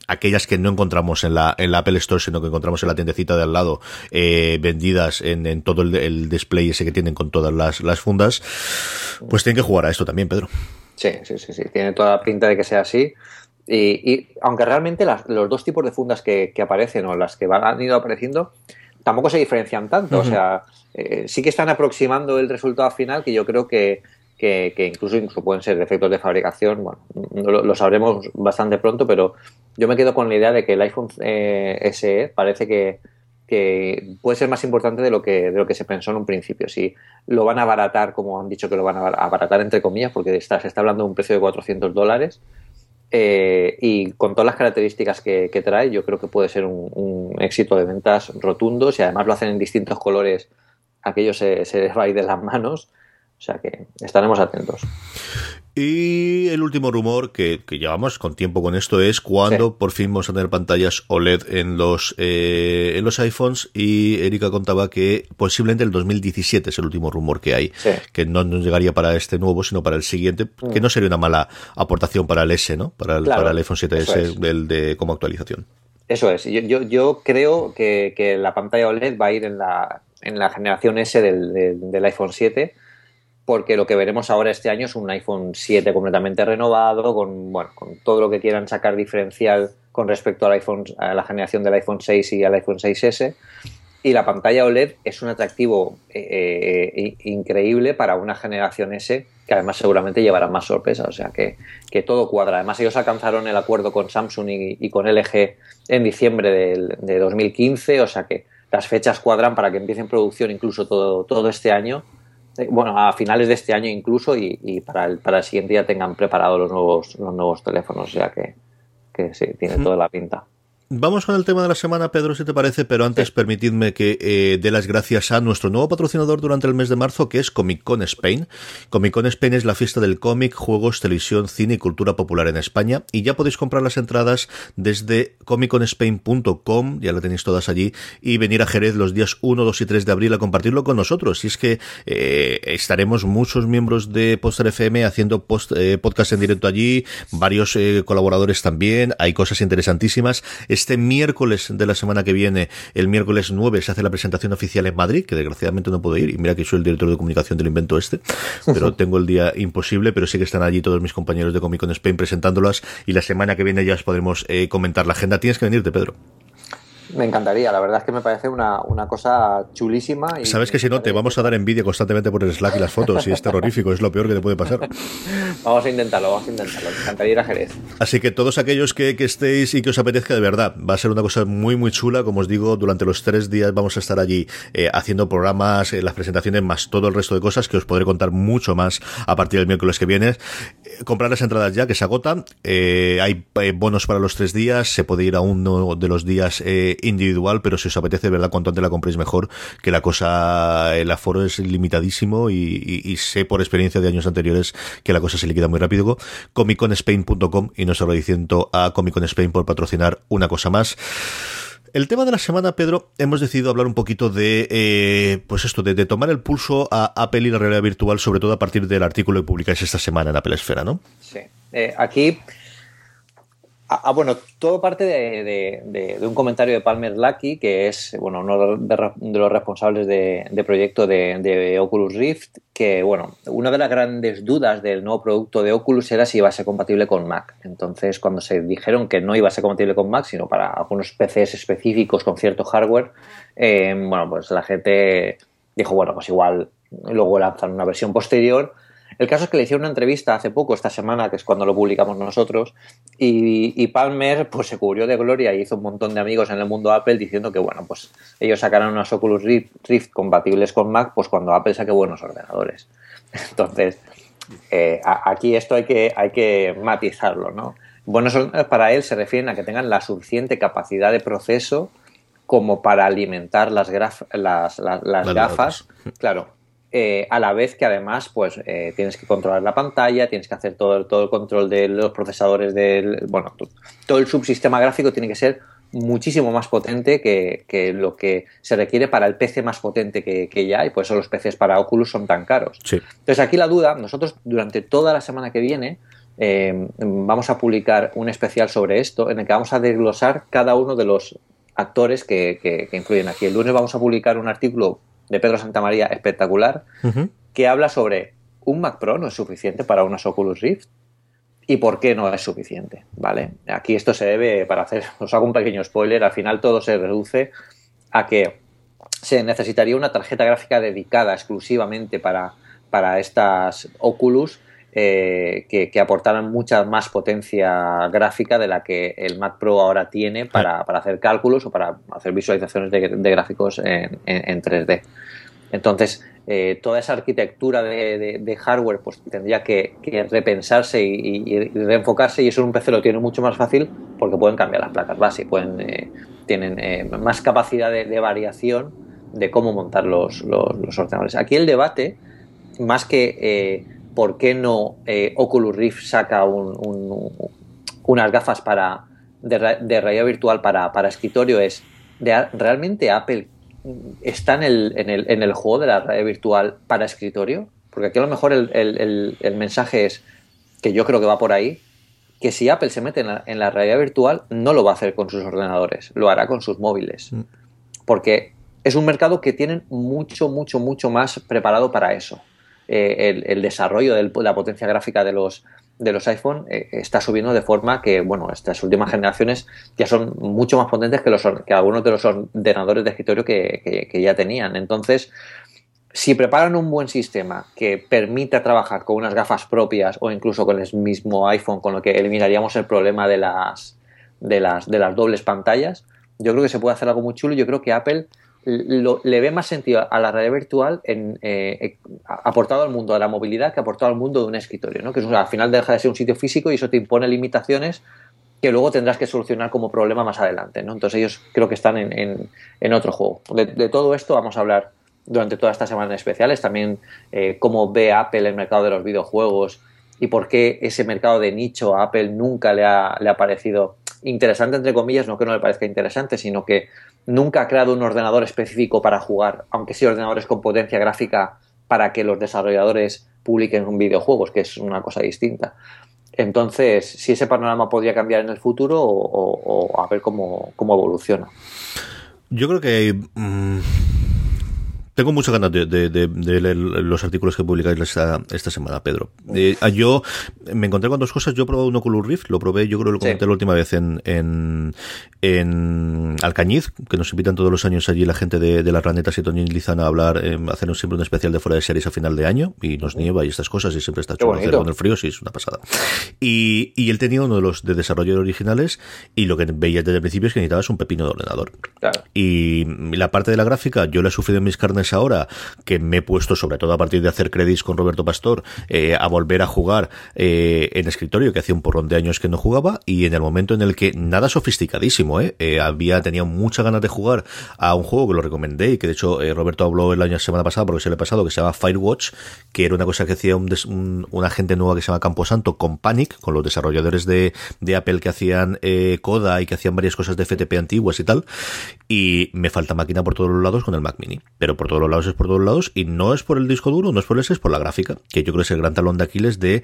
aquellas que no encontramos en la, en la Apple Store, sino que encontramos en la tiendecita de al lado, eh, vendidas en, en todo el, display ese que tienen con todas las, las fundas, pues tienen que jugar a esto también, Pedro. Sí, sí, sí, sí. Tiene toda la pinta de que sea así. Y, aunque realmente los dos tipos de fundas que, aparecen o las que van, han ido apareciendo tampoco se diferencian tanto. O sea, eh, sí que están aproximando el resultado final que yo creo que, que, incluso, incluso pueden ser defectos de fabricación. Bueno, lo, sabremos bastante pronto, pero yo me quedo con la idea de que el iPhone eh, SE parece que, que puede ser más importante de lo que de lo que se pensó en un principio. Si lo van a abaratar, como han dicho que lo van a abaratar entre comillas, porque está, se está hablando de un precio de 400 dólares, eh, y con todas las características que, trae, yo creo que puede ser un, éxito de ventas rotundos y además lo hacen en distintos colores. Aquello se, se va a ir de las manos. O sea que estaremos atentos. Y el último rumor que, llevamos con tiempo con esto es cuando por fin vamos a tener pantallas OLED en los eh, en los iPhones y Erika contaba que posiblemente el 2017 es el último rumor que hay, que no nos llegaría para este nuevo sino para el siguiente, mm. que no sería una mala aportación para el S, ¿no? Para el, para el iPhone 7S del de como actualización. Eso es. Yo, yo, yo creo que, que, la pantalla OLED va a ir en la, en la generación S del, del, del iPhone 7 porque lo que veremos ahora este año es un iPhone 7 completamente renovado, con, bueno, con todo lo que quieran sacar diferencial con respecto al iPhone, a la generación del iPhone 6 y al iPhone 6S. Y la pantalla OLED es un atractivo eh, eh, increíble para una generación S que además seguramente llevarán más sorpresas, o sea que, que todo cuadra. Además ellos alcanzaron el acuerdo con Samsung y, con LG en diciembre del, de 2015, o sea que las fechas cuadran para que empiecen producción incluso todo, todo este año, bueno, a finales de este año incluso y, para, el, para el siguiente ya tengan preparados los nuevos, los nuevos teléfonos, o sea que, que sí, tiene toda la pinta. Vamos con el tema de la semana, Pedro, si te parece, pero antes permitidme que eh, dé las gracias a nuestro nuevo patrocinador durante el mes de marzo, que es Comic Con Spain. Comic Con Spain es la fiesta del cómic, juegos, televisión, cine y cultura popular en España, y ya podéis comprar las entradas desde comicconspain.com, ya la tenéis todas allí, y venir a Jerez los días 1, 2 y 3 de abril a compartirlo con nosotros. Y es que eh, estaremos muchos miembros de Poster FM haciendo post, eh, podcast en directo allí, varios colaboradores también, hay cosas interesantísimas este miércoles de la semana que viene, el miércoles 9, se hace la presentación oficial en Madrid, que desgraciadamente no puedo ir. Y mira que soy el director de comunicación del invento este, pero tengo el día imposible. Pero sí que están allí todos mis compañeros de Comic Con Spain presentándolas. Y la semana que viene ya os podremos eh, comentar la agenda. Tienes que venirte, Pedro. Me encantaría, la verdad es que me parece una, una cosa chulísima. Y Sabes que si no, te vamos a dar envidia constantemente por el Slack y las fotos, y es terrorífico, es lo peor que te puede pasar. vamos a intentarlo, vamos a intentarlo. Me encantaría ir a Jerez. Así que todos aquellos que, que, estéis y que os apetezca de verdad, va a ser una cosa muy, muy chula. Como os digo, durante los tres días vamos a estar allí eh, haciendo programas, eh, las presentaciones, más todo el resto de cosas que os podré contar mucho más a partir del miércoles que viene. Eh, comprar las entradas ya, que se agotan. hay bonos para los tres días, se puede ir a uno de los días individual, pero si os apetece, verdad, cuanto antes la compréis mejor, que la cosa, el aforo es limitadísimo y, sé por experiencia de años anteriores que la cosa se liquida muy rápido. comiconspain.com y nos agradeciendo a Comic Spain por patrocinar una cosa más. El tema de la semana, Pedro, hemos decidido hablar un poquito de, eh, pues esto, de, tomar el pulso a Apple y la realidad virtual, sobre todo a partir del artículo que publicáis esta semana en Apple Esfera, ¿no? Sí. Eh, aquí Ah, ah, bueno, todo parte de, un comentario de Palmer Lucky, que es bueno, uno de, los responsables de, proyecto de, Oculus Rift, que bueno, una de las grandes dudas del nuevo producto de Oculus era si iba a ser compatible con Mac. Entonces, cuando se dijeron que no iba a ser compatible con Mac, sino para algunos PCs específicos con cierto hardware, eh, bueno, pues la gente dijo, bueno, pues igual luego lanzan una versión posterior el caso es que le hicieron una entrevista hace poco, esta semana, que es cuando lo publicamos nosotros, y, Palmer pues se cubrió de gloria y hizo un montón de amigos en el mundo Apple diciendo que, bueno, pues ellos sacarán unas Oculus Rift, compatibles con Mac, pues cuando Apple saque buenos ordenadores. Entonces, eh, aquí esto hay que, hay que matizarlo, ¿no? Buenos ordenadores para él se refieren a que tengan la suficiente capacidad de proceso como para alimentar las, las, las gafas. Claro, eh, a la vez que además pues eh, tienes que controlar la pantalla, tienes que hacer todo, todo el control de los procesadores del... Bueno, todo el subsistema gráfico tiene que ser muchísimo más potente que, lo que se requiere para el PC más potente que, ya hay, por eso los PCs para Oculus son tan caros. Entonces aquí la duda, nosotros durante toda la semana que viene eh, vamos a publicar un especial sobre esto en el que vamos a desglosar cada uno de los actores que, que, que influyen aquí. El lunes vamos a publicar un artículo de Pedro Santamaría espectacular, que habla sobre un Mac Pro no es suficiente para unas Oculus Rift. Y por qué no es suficiente, ¿vale? Aquí esto se debe, para hacer, os hago un pequeño spoiler, al final todo se reduce a que se necesitaría una tarjeta gráfica dedicada exclusivamente para, para estas Oculus eh, que, aportaran mucha más potencia gráfica de la que el Mac Pro ahora tiene para, hacer cálculos o para hacer visualizaciones de, gráficos en, 3D. Entonces, eh, toda esa arquitectura de, hardware pues tendría que, repensarse y, reenfocarse y eso en un PC lo tiene mucho más fácil porque pueden cambiar las placas base, pueden, eh, tienen más capacidad de, variación de cómo montar los, los, ordenadores. Aquí el debate, más que por qué no eh, Oculus Rift saca unas gafas para, de, realidad virtual para, escritorio es, ¿realmente Apple está en el, en, el, juego de la realidad virtual para escritorio? Porque aquí a lo mejor el, mensaje es, que yo creo que va por ahí, que si Apple se mete en la, en la, realidad virtual, no lo va a hacer con sus ordenadores, lo hará con sus móviles. Mm. Porque es un mercado que tienen mucho, mucho, mucho más preparado para eso. Eh, el, desarrollo de la potencia gráfica de los, de los iPhone eh, está subiendo de forma que, bueno, estas últimas generaciones ya son mucho más potentes que, los, que algunos de los ordenadores de escritorio que, ya tenían. Entonces, si preparan un buen sistema que permita trabajar con unas gafas propias o incluso con el mismo iPhone, con lo que eliminaríamos el problema de las, de las, de las dobles pantallas, yo creo que se puede hacer algo muy chulo. Yo creo que Apple le ve más sentido a la realidad virtual en, eh, aportado al mundo de la movilidad que aportado al mundo de un escritorio, ¿no? que al final deja de ser un sitio físico y eso te impone limitaciones que luego tendrás que solucionar como problema más adelante. Entonces ellos creo que están en, en, otro juego. de, todo esto vamos a hablar durante toda esta semana especiales, también eh, cómo ve Apple el mercado de los videojuegos y por qué ese mercado de nicho a Apple nunca le ha, le ha parecido interesante, entre comillas, no que no le parezca interesante, sino que nunca ha creado un ordenador específico para jugar, aunque sí ordenadores con potencia gráfica para que los desarrolladores publiquen videojuegos, que es una cosa distinta. Entonces, si ese panorama podría cambiar en el futuro o, a ver cómo, cómo, evoluciona. Yo creo que mm, tengo muchas ganas de, leer los artículos que publicáis esta, esta semana, Pedro. Eh, yo me encontré con dos cosas. Yo he probado un Oculus Rift, lo probé, yo creo que lo comenté la última vez en, en, en, Alcañiz, que nos invitan todos los años allí la gente de, de las ranetas y Tony Lizana a hablar, eh, hacernos siempre un especial de fuera de series a final de año, y nos nieva y estas cosas, y siempre está chulo hacer con el frío, sí, es una pasada. Y, y él tenía uno de los de desarrollo originales, y lo que veía desde el principio es que necesitabas un pepino de ordenador. Y la parte de la gráfica, yo la he sufrido en mis carnes ahora, que me he puesto, sobre todo a partir de hacer créditos con Roberto Pastor, eh, a volver a jugar eh, en escritorio, que hacía un porrón de años que no jugaba, y en el momento en el que nada sofisticadísimo, eh, eh había, tenía muchas ganas de jugar a un juego que lo recomendé y que de hecho Roberto habló el año semana pasada, porque se le ha pasado, que se llama Firewatch, que era una cosa que hacía un, una gente nueva que se llama Camposanto con Panic, con los desarrolladores de, de Apple que hacían Coda y que hacían varias cosas de FTP antiguas y tal, y me falta máquina por todos los lados con el Mac Mini, pero por todos los lados es por todos lados y no es por el disco duro, no es por ese, es por la gráfica, que yo creo que es el gran talón de Aquiles de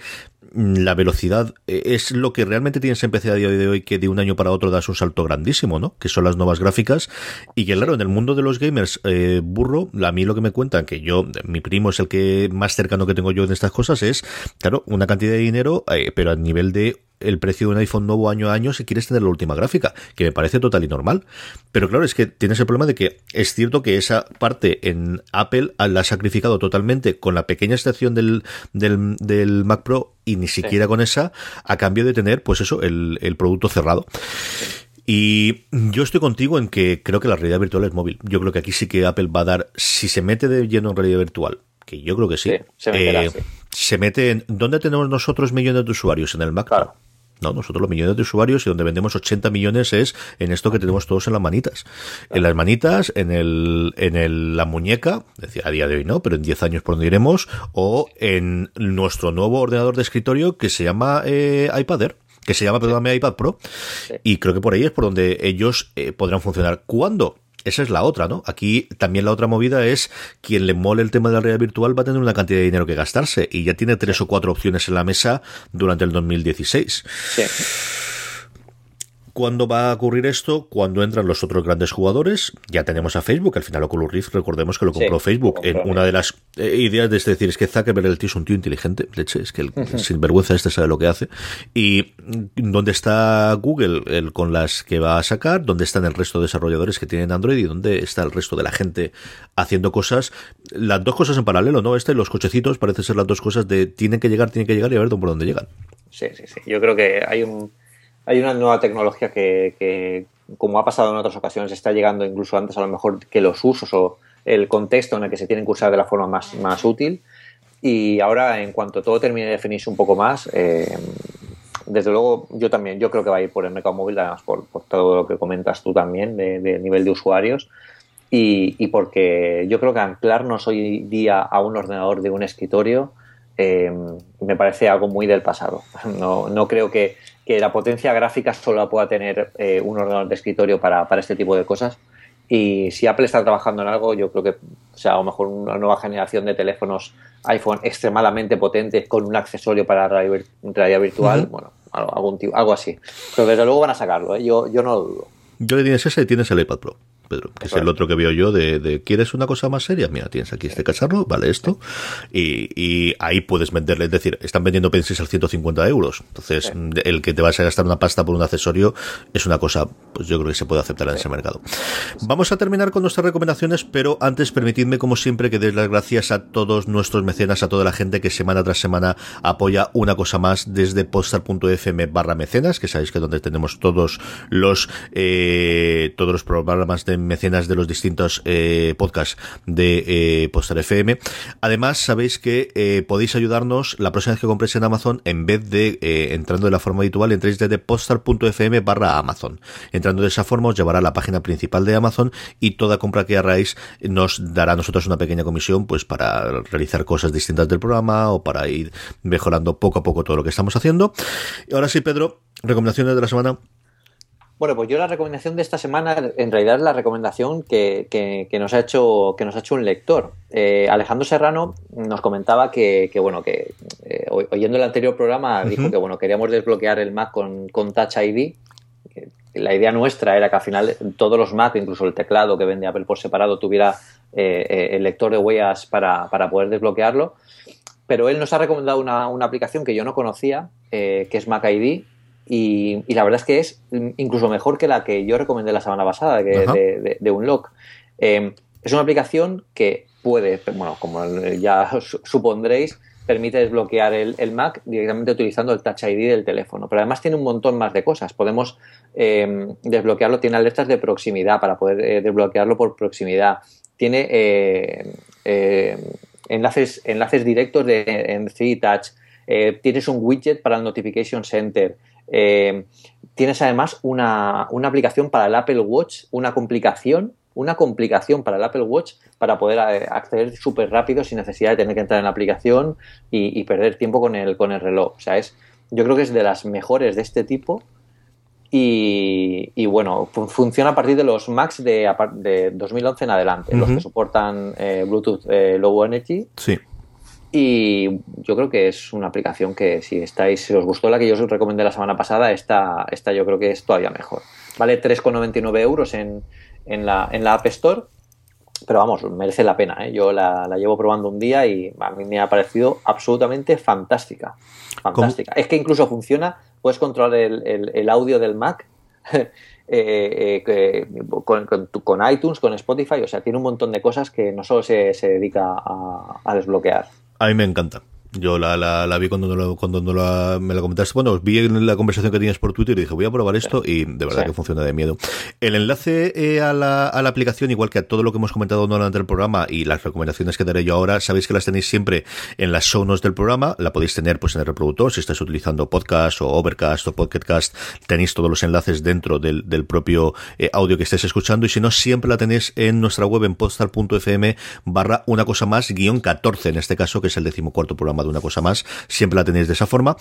mm, la velocidad eh, es lo que realmente tienes en PC a día de hoy que de un año para otro das un salto grandísimo, ¿no? Que son las nuevas gráficas y que claro, en el mundo de los gamers eh, burro, a mí lo que me cuentan, que yo, mi primo es el que más cercano que tengo yo en estas cosas es, claro, una cantidad de dinero, eh, pero a nivel de el precio de un iPhone nuevo año a año si quieres tener la última gráfica, que me parece total y normal. Pero claro, es que tienes el problema de que es cierto que esa parte en Apple la ha sacrificado totalmente con la pequeña excepción del, del, Mac Pro y ni siquiera con esa, a cambio de tener, pues eso, el, producto cerrado. Y yo estoy contigo en que creo que la realidad virtual es móvil. Yo creo que aquí sí que Apple va a dar, si se mete de lleno en realidad virtual, que yo creo que sí, se, eh, se, mete en... ¿Dónde tenemos nosotros millones de usuarios? En el Mac. Claro. No, nosotros los millones de usuarios y donde vendemos 80 millones es en esto que tenemos todos en las manitas. En las manitas, en el, en el, la muñeca, decía a día de hoy no, pero en 10 años por donde iremos, o en nuestro nuevo ordenador de escritorio que se llama eh, iPad Air que se llama, perdóname, iPad Pro, y creo que por ahí es por donde ellos eh, podrán funcionar. ¿Cuándo? Esa es la otra, ¿no? Aquí también la otra movida es quien le mole el tema de la realidad virtual va a tener una cantidad de dinero que gastarse y ya tiene tres o cuatro opciones en la mesa durante el 2016. Sí. ¿Cuándo va a ocurrir esto? Cuando entran los otros grandes jugadores. Ya tenemos a Facebook, al final Oculus Rift, recordemos que lo compró Facebook. en una de las eh, ideas de decir, es que Zuckerberg el tío es un tío inteligente, leche, es que el sinvergüenza este sabe lo que hace. Y dónde está Google el, con las que va a sacar, dónde están el resto de desarrolladores que tienen Android y dónde está el resto de la gente haciendo cosas. Las dos cosas en paralelo, ¿no? Este y los cochecitos parece ser las dos cosas de tienen que llegar, tienen que llegar y a ver por dónde llegan. Sí, sí, sí. Yo creo que hay un hay una nueva tecnología que, como ha pasado en otras ocasiones, está llegando incluso antes a lo mejor que los usos o el contexto en el que se tienen que usar de la forma más, más útil. Y ahora, en cuanto todo termine de definirse un poco más, eh, desde luego yo también, yo creo que va a ir por el mercado móvil, además por, todo lo que comentas tú también de, nivel de usuarios. Y, y, porque yo creo que anclarnos hoy día a un ordenador de un escritorio eh, me parece algo muy del pasado. No, no creo que, que, la potencia gráfica solo la pueda tener eh, un ordenador de escritorio para, para, este tipo de cosas. Y si Apple está trabajando en algo, yo creo que, o sea, a lo mejor una nueva generación de teléfonos iPhone extremadamente potentes con un accesorio para realidad virtual, bueno, algo, algo así. Pero desde luego van a sacarlo, ¿eh? yo, yo no lo dudo. Yo le tienes ese y tienes el iPad Pro Pedro, que es el otro que veo yo de, ¿quieres una cosa más seria? Mira, tienes aquí este cacharro, vale esto, y, ahí puedes venderle, es decir, están vendiendo pensis al 150 euros, entonces el que te vas a gastar una pasta por un accesorio es una cosa, pues yo creo que se puede aceptar en ese mercado. Vamos a terminar con nuestras recomendaciones, pero antes permitidme como siempre que des las gracias a todos nuestros mecenas, a toda la gente que semana tras semana apoya una cosa más desde postar.fm barra mecenas, que sabéis que es donde tenemos todos los eh, todos los programas de mecenas de los distintos eh, podcasts de eh, Postar FM. Además, sabéis que eh, podéis ayudarnos la próxima vez que compréis en Amazon, en vez de eh, entrando de la forma habitual, entréis desde postar.fm barra Amazon. Entrando de esa forma os llevará a la página principal de Amazon y toda compra que hagáis nos dará a nosotros una pequeña comisión pues para realizar cosas distintas del programa o para ir mejorando poco a poco todo lo que estamos haciendo. Y ahora sí, Pedro, recomendaciones de la semana. Bueno, pues yo la recomendación de esta semana, en realidad es la recomendación que, que, nos, ha hecho, que nos ha hecho un lector. Eh, Alejandro Serrano nos comentaba que, que bueno, que eh, oyendo el anterior programa dijo que bueno, queríamos desbloquear el Mac con, con Touch ID. La idea nuestra era que al final todos los Mac, incluso el teclado que vende Apple por separado, tuviera eh, el lector de huellas para, para, poder desbloquearlo. Pero él nos ha recomendado una, una aplicación que yo no conocía, que es Mac ID, y, la verdad es que es incluso mejor que la que yo recomendé la semana pasada de, de, Unlock. Em, es una aplicación que puede, bueno, como ya supondréis, permite desbloquear el, Mac directamente utilizando el Touch ID del teléfono. Pero además tiene un montón más de cosas. Podemos em, desbloquearlo, tiene alertas de proximidad para poder eh, desbloquearlo por proximidad. Tiene eh, enlaces, enlaces directos de, en 3Touch. Eh, tienes un widget para el Notification Center. Eh, tienes además una, aplicación para el Apple Watch, una complicación, una complicación para el Apple Watch para poder eh, acceder súper rápido sin necesidad de tener que entrar en la aplicación y, perder tiempo con el, con el reloj. O sea, es, yo creo que es de las mejores de este tipo. Y, bueno, funciona a partir de los Macs de, de 2011 en adelante, los que soportan eh, Bluetooth Low Energy. Sí. Y yo creo que es una aplicación que si estáis, si os gustó la que yo os recomendé la semana pasada, esta, esta yo creo que es todavía mejor. Vale 3,99 euros en, en, la, en la App Store, pero vamos, merece la pena. ¿eh? Yo la, llevo probando un día y a mí me ha parecido absolutamente fantástica. Fantástica. Es que incluso funciona, puedes controlar el, el, audio del Mac. Eh, eh, con, con, iTunes, con Spotify, o sea, tiene un montón de cosas que no solo se, se dedica a desbloquear. A mí me encanta. Yo la, la, vi cuando, lo, cuando me la comentaste. Bueno, vi en la conversación que tienes por Twitter y dije, voy a probar esto y de verdad que funciona de miedo. El enlace eh, a, la, a la aplicación, igual que a todo lo que hemos comentado durante el programa y las recomendaciones que daré yo ahora, sabéis que las tenéis siempre en las show notes del programa. La podéis tener pues en el reproductor si estáis utilizando podcast o Overcast o Podcast. Tenéis todos los enlaces dentro del, del propio eh, audio que estéis escuchando y si no, siempre la tenéis en nuestra web en postal.fm barra una cosa más guion 14 en este caso, que es el decimocuarto programa de una cosa más, siempre la tenéis de esa forma.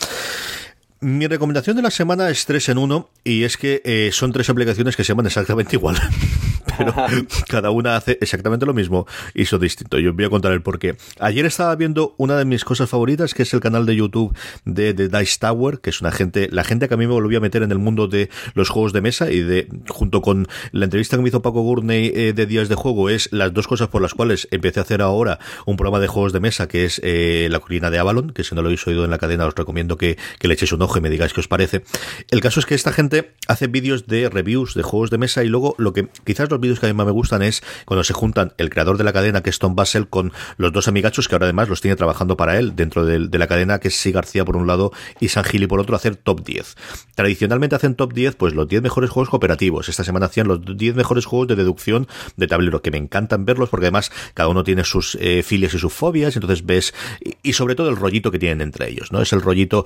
Mi recomendación de la semana es tres en uno y es que eh, son tres aplicaciones que se llaman exactamente igual. Pero cada una hace exactamente lo mismo y son distinto. Yo os voy a contar el porqué. Ayer estaba viendo una de mis cosas favoritas, que es el canal de YouTube de, de Dice Tower, que es una gente, la gente que a mí me volvió a meter en el mundo de los juegos de mesa y de, junto con la entrevista que me hizo Paco Gurney eh, de Días de Juego, es las dos cosas por las cuales empecé a hacer ahora un programa de juegos de mesa, que es eh, La Colina de Avalon, que si no lo habéis oído en la cadena os recomiendo que, que le echéis un ojo y me digáis qué os parece. El caso es que esta gente hace vídeos de reviews de juegos de mesa y luego lo que quizás los vídeos que a mí más me gustan es cuando se juntan el creador de la cadena, que es Tom Basel, con los dos amigachos que ahora además los tiene trabajando para él dentro de, la cadena, que es Si García por un lado y San Gili por otro, hacer top 10. Tradicionalmente hacen top 10, pues los 10 mejores juegos cooperativos. Esta semana hacían los 10 mejores juegos de deducción de tablero, que me encantan verlos porque además cada uno tiene sus eh, filias y sus fobias, entonces ves, y, sobre todo el rollito que tienen entre ellos, ¿no? Es el rollito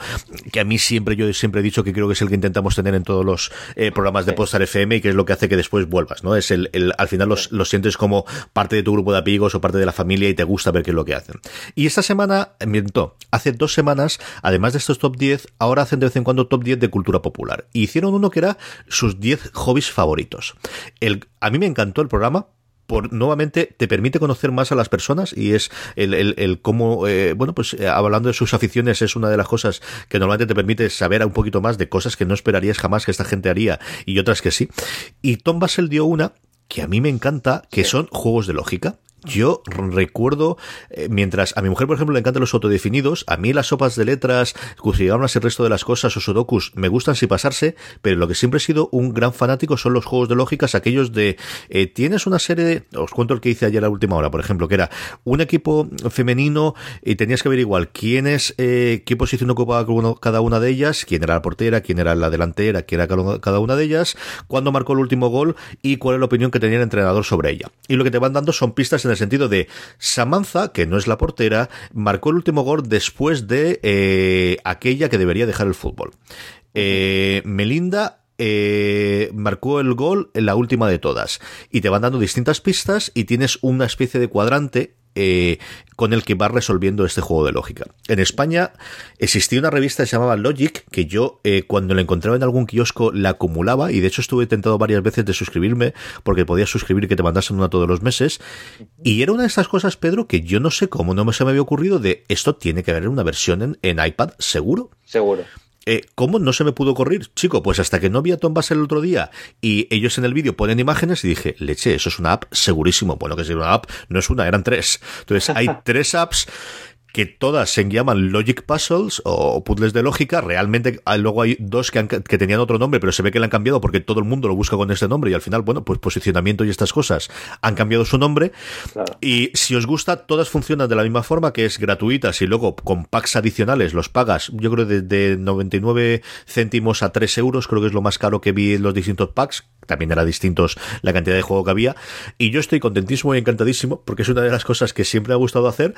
que a mí siempre, yo siempre he dicho que creo que es el que intentamos tener en todos los eh, programas de Postar FM y que es lo que hace que después vuelvas, ¿no? Es el, al final los, los sientes como parte de tu grupo de amigos o parte de la familia y te gusta ver qué es lo que hacen. Y esta semana, miento, hace dos semanas, además de estos top 10, ahora hacen de vez en cuando top 10 de cultura popular. Y hicieron uno que era sus 10 hobbies favoritos. El, a mí me encantó el programa por, nuevamente te permite conocer más a las personas y es el, el, el cómo, eh, bueno, pues eh, hablando de sus aficiones es una de las cosas que normalmente te permite saber un poquito más de cosas que no esperarías jamás que esta gente haría y otras que sí. Y Tom Basel dio una que a mí me encanta, que son juegos de lógica. Yo recuerdo, eh, mientras a mi mujer, por ejemplo, le encantan los autodefinidos, a mí las sopas de letras, crucigramas y el resto de las cosas o sudokus me gustan sin pasarse, pero lo que siempre he sido un gran fanático son los juegos de lógicas, aquellos de, eh, tienes una serie de, os cuento el que hice ayer a la última hora, por ejemplo, que era un equipo femenino y tenías que ver igual quién es, eh, qué posición ocupaba cada una de ellas, quién era la portera, quién era la delantera, quién era cada una de ellas, cuándo marcó el último gol y cuál es la opinión que tenía el entrenador sobre ella. Y lo que te van dando son pistas en el sentido de Samantha, que no es la portera, marcó el último gol después de eh, aquella que debería dejar el fútbol. Eh, Melinda eh, marcó el gol en la última de todas. Y te van dando distintas pistas y tienes una especie de cuadrante eh, con el que va resolviendo este juego de lógica. En España existía una revista que se llamaba Logic, que yo eh, cuando la encontraba en algún kiosco la acumulaba y de hecho estuve tentado varias veces de suscribirme porque podías suscribir que te mandasen una todos los meses. Y era una de estas cosas, Pedro, que yo no sé cómo no se me había ocurrido de esto tiene que haber una versión en, en iPad, seguro. Seguro. Eh, ¿Cómo no se me pudo correr? Chico, pues hasta que no vi a Tom Bass el otro día y ellos en el vídeo ponen imágenes y dije, leche, eso es una app segurísimo. Bueno, que es una app, no es una, eran tres. Entonces hay tres apps que todas se llaman Logic Puzzles o puzzles de lógica. Realmente ah, luego hay dos que, que, tenían otro nombre, pero se ve que le han cambiado porque todo el mundo lo busca con este nombre y al final, bueno, pues posicionamiento y estas cosas han cambiado su nombre. Y si os gusta, todas funcionan de la misma forma, que es gratuitas y luego con packs adicionales los pagas, yo creo de, de 99 céntimos a 3 euros, creo que es lo más caro que vi en los distintos packs. También era distintos la cantidad de juego que había. Y yo estoy contentísimo y encantadísimo porque es una de las cosas que siempre me ha gustado hacer,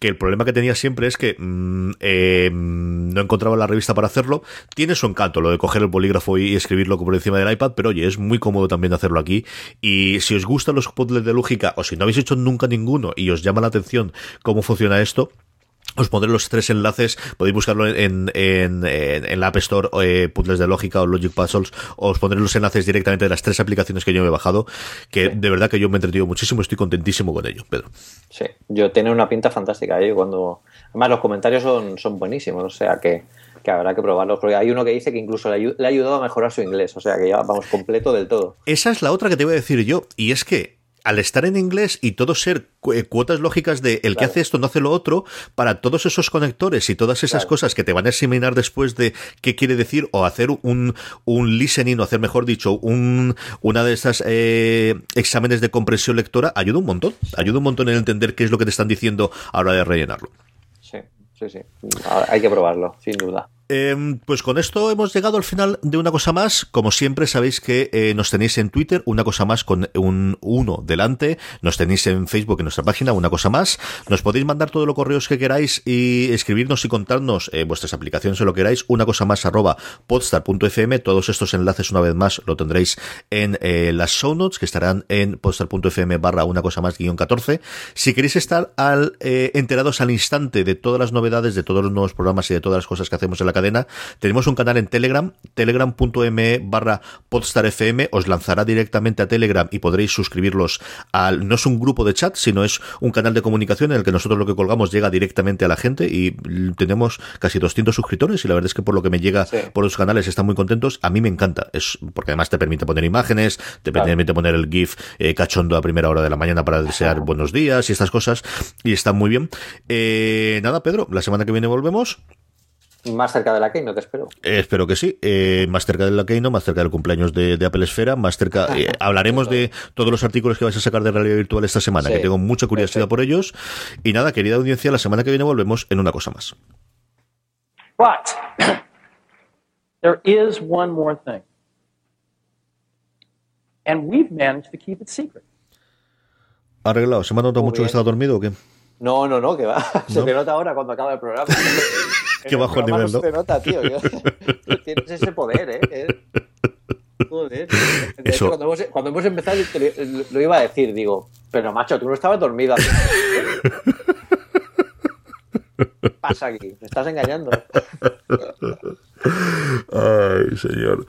que el problema que tenía siempre es que mm, eh, no encontraba la revista para hacerlo. Tiene su encanto lo de coger el bolígrafo y escribirlo por encima del iPad, pero oye, es muy cómodo también hacerlo aquí. Y si os gustan los puzzles de lógica, o si no habéis hecho nunca ninguno y os llama la atención cómo funciona esto, os pondré los tres enlaces, podéis buscarlo en, en, en, la App Store, eh, Puzzles de Lógica o Logic Puzzles, os pondré los enlaces directamente de las tres aplicaciones que yo me he bajado, que de verdad que yo me he entretenido muchísimo, estoy contentísimo con ello, Pedro. Sí, yo tiene una pinta fantástica, ¿eh? cuando además los comentarios son, son buenísimos, o sea que, que habrá que probarlos, porque hay uno que dice que incluso le, le ha ayudado a mejorar su inglés, o sea que ya vamos completo del todo. Esa es la otra que te voy a decir yo, y es que al estar en inglés y todo ser eh, cuotas lógicas de el que hace esto no hace lo otro, para todos esos conectores y todas esas cosas que te van a examinar después de qué quiere decir o hacer un, un listening o hacer, mejor dicho, un, una de esas eh, exámenes de comprensión lectora, ayuda un montón. Ayuda un montón en entender qué es lo que te están diciendo a la hora de rellenarlo. Sí, sí, sí. Hay que probarlo, sin duda. Eh, pues con esto hemos llegado al final de una cosa más. Como siempre, sabéis que eh, nos tenéis en Twitter, una cosa más con un 1 delante. Nos tenéis en Facebook, en nuestra página, una cosa más. Nos podéis mandar todos los correos que queráis y escribirnos y contarnos eh, vuestras aplicaciones o lo queráis. Una cosa más arroba podstar.fm. Todos estos enlaces, una vez más, lo tendréis en eh, las show notes que estarán en podstar.fm barra una cosa más guion 14. Si queréis estar al, enterados al instante de todas las novedades, de todos los nuevos programas y de todas las cosas que hacemos en la cadena. Tenemos un canal en Telegram, telegram.me barra podstarfm, os lanzará directamente a Telegram y podréis suscribirlos al, no es un grupo de chat, sino es un canal de comunicación en el que nosotros lo que colgamos llega directamente a la gente y tenemos casi 200 suscriptores y la verdad es que por lo que me llega sí. por los canales están muy contentos. A mí me encanta, es porque además te permite poner imágenes, te claro. permite poner el GIF eh, cachondo a primera hora de la mañana para desear buenos días y estas cosas y está muy bien. Eh, nada, Pedro, la semana que viene volvemos. Más cerca de la Keynote, espero. Eh, espero que sí. Eh, más cerca de la Keynote, más cerca del cumpleaños de, de Apple Esfera, más cerca. Eh, hablaremos de todos los artículos que vais a sacar de realidad virtual esta semana, sí. que tengo mucha curiosidad Perfecto. por ellos. Y nada, querida audiencia, la semana que viene volvemos en una cosa más. But there is one more thing. And we've managed to keep it secret. Arreglado. ¿Se me ha notado mucho que estaba dormido o qué? No, no, no, que va. Se ¿No? te nota ahora cuando acaba el programa. Qué bajo el nivel, ¿no? Se nota, tío. Tienes ese poder, ¿eh? Joder. De Eso... hecho, cuando, hemos, cuando hemos empezado, lo, lo iba a decir, digo, pero macho, tú no estabas dormido. ¿Qué pasa aquí? Me estás engañando. Ay, señor.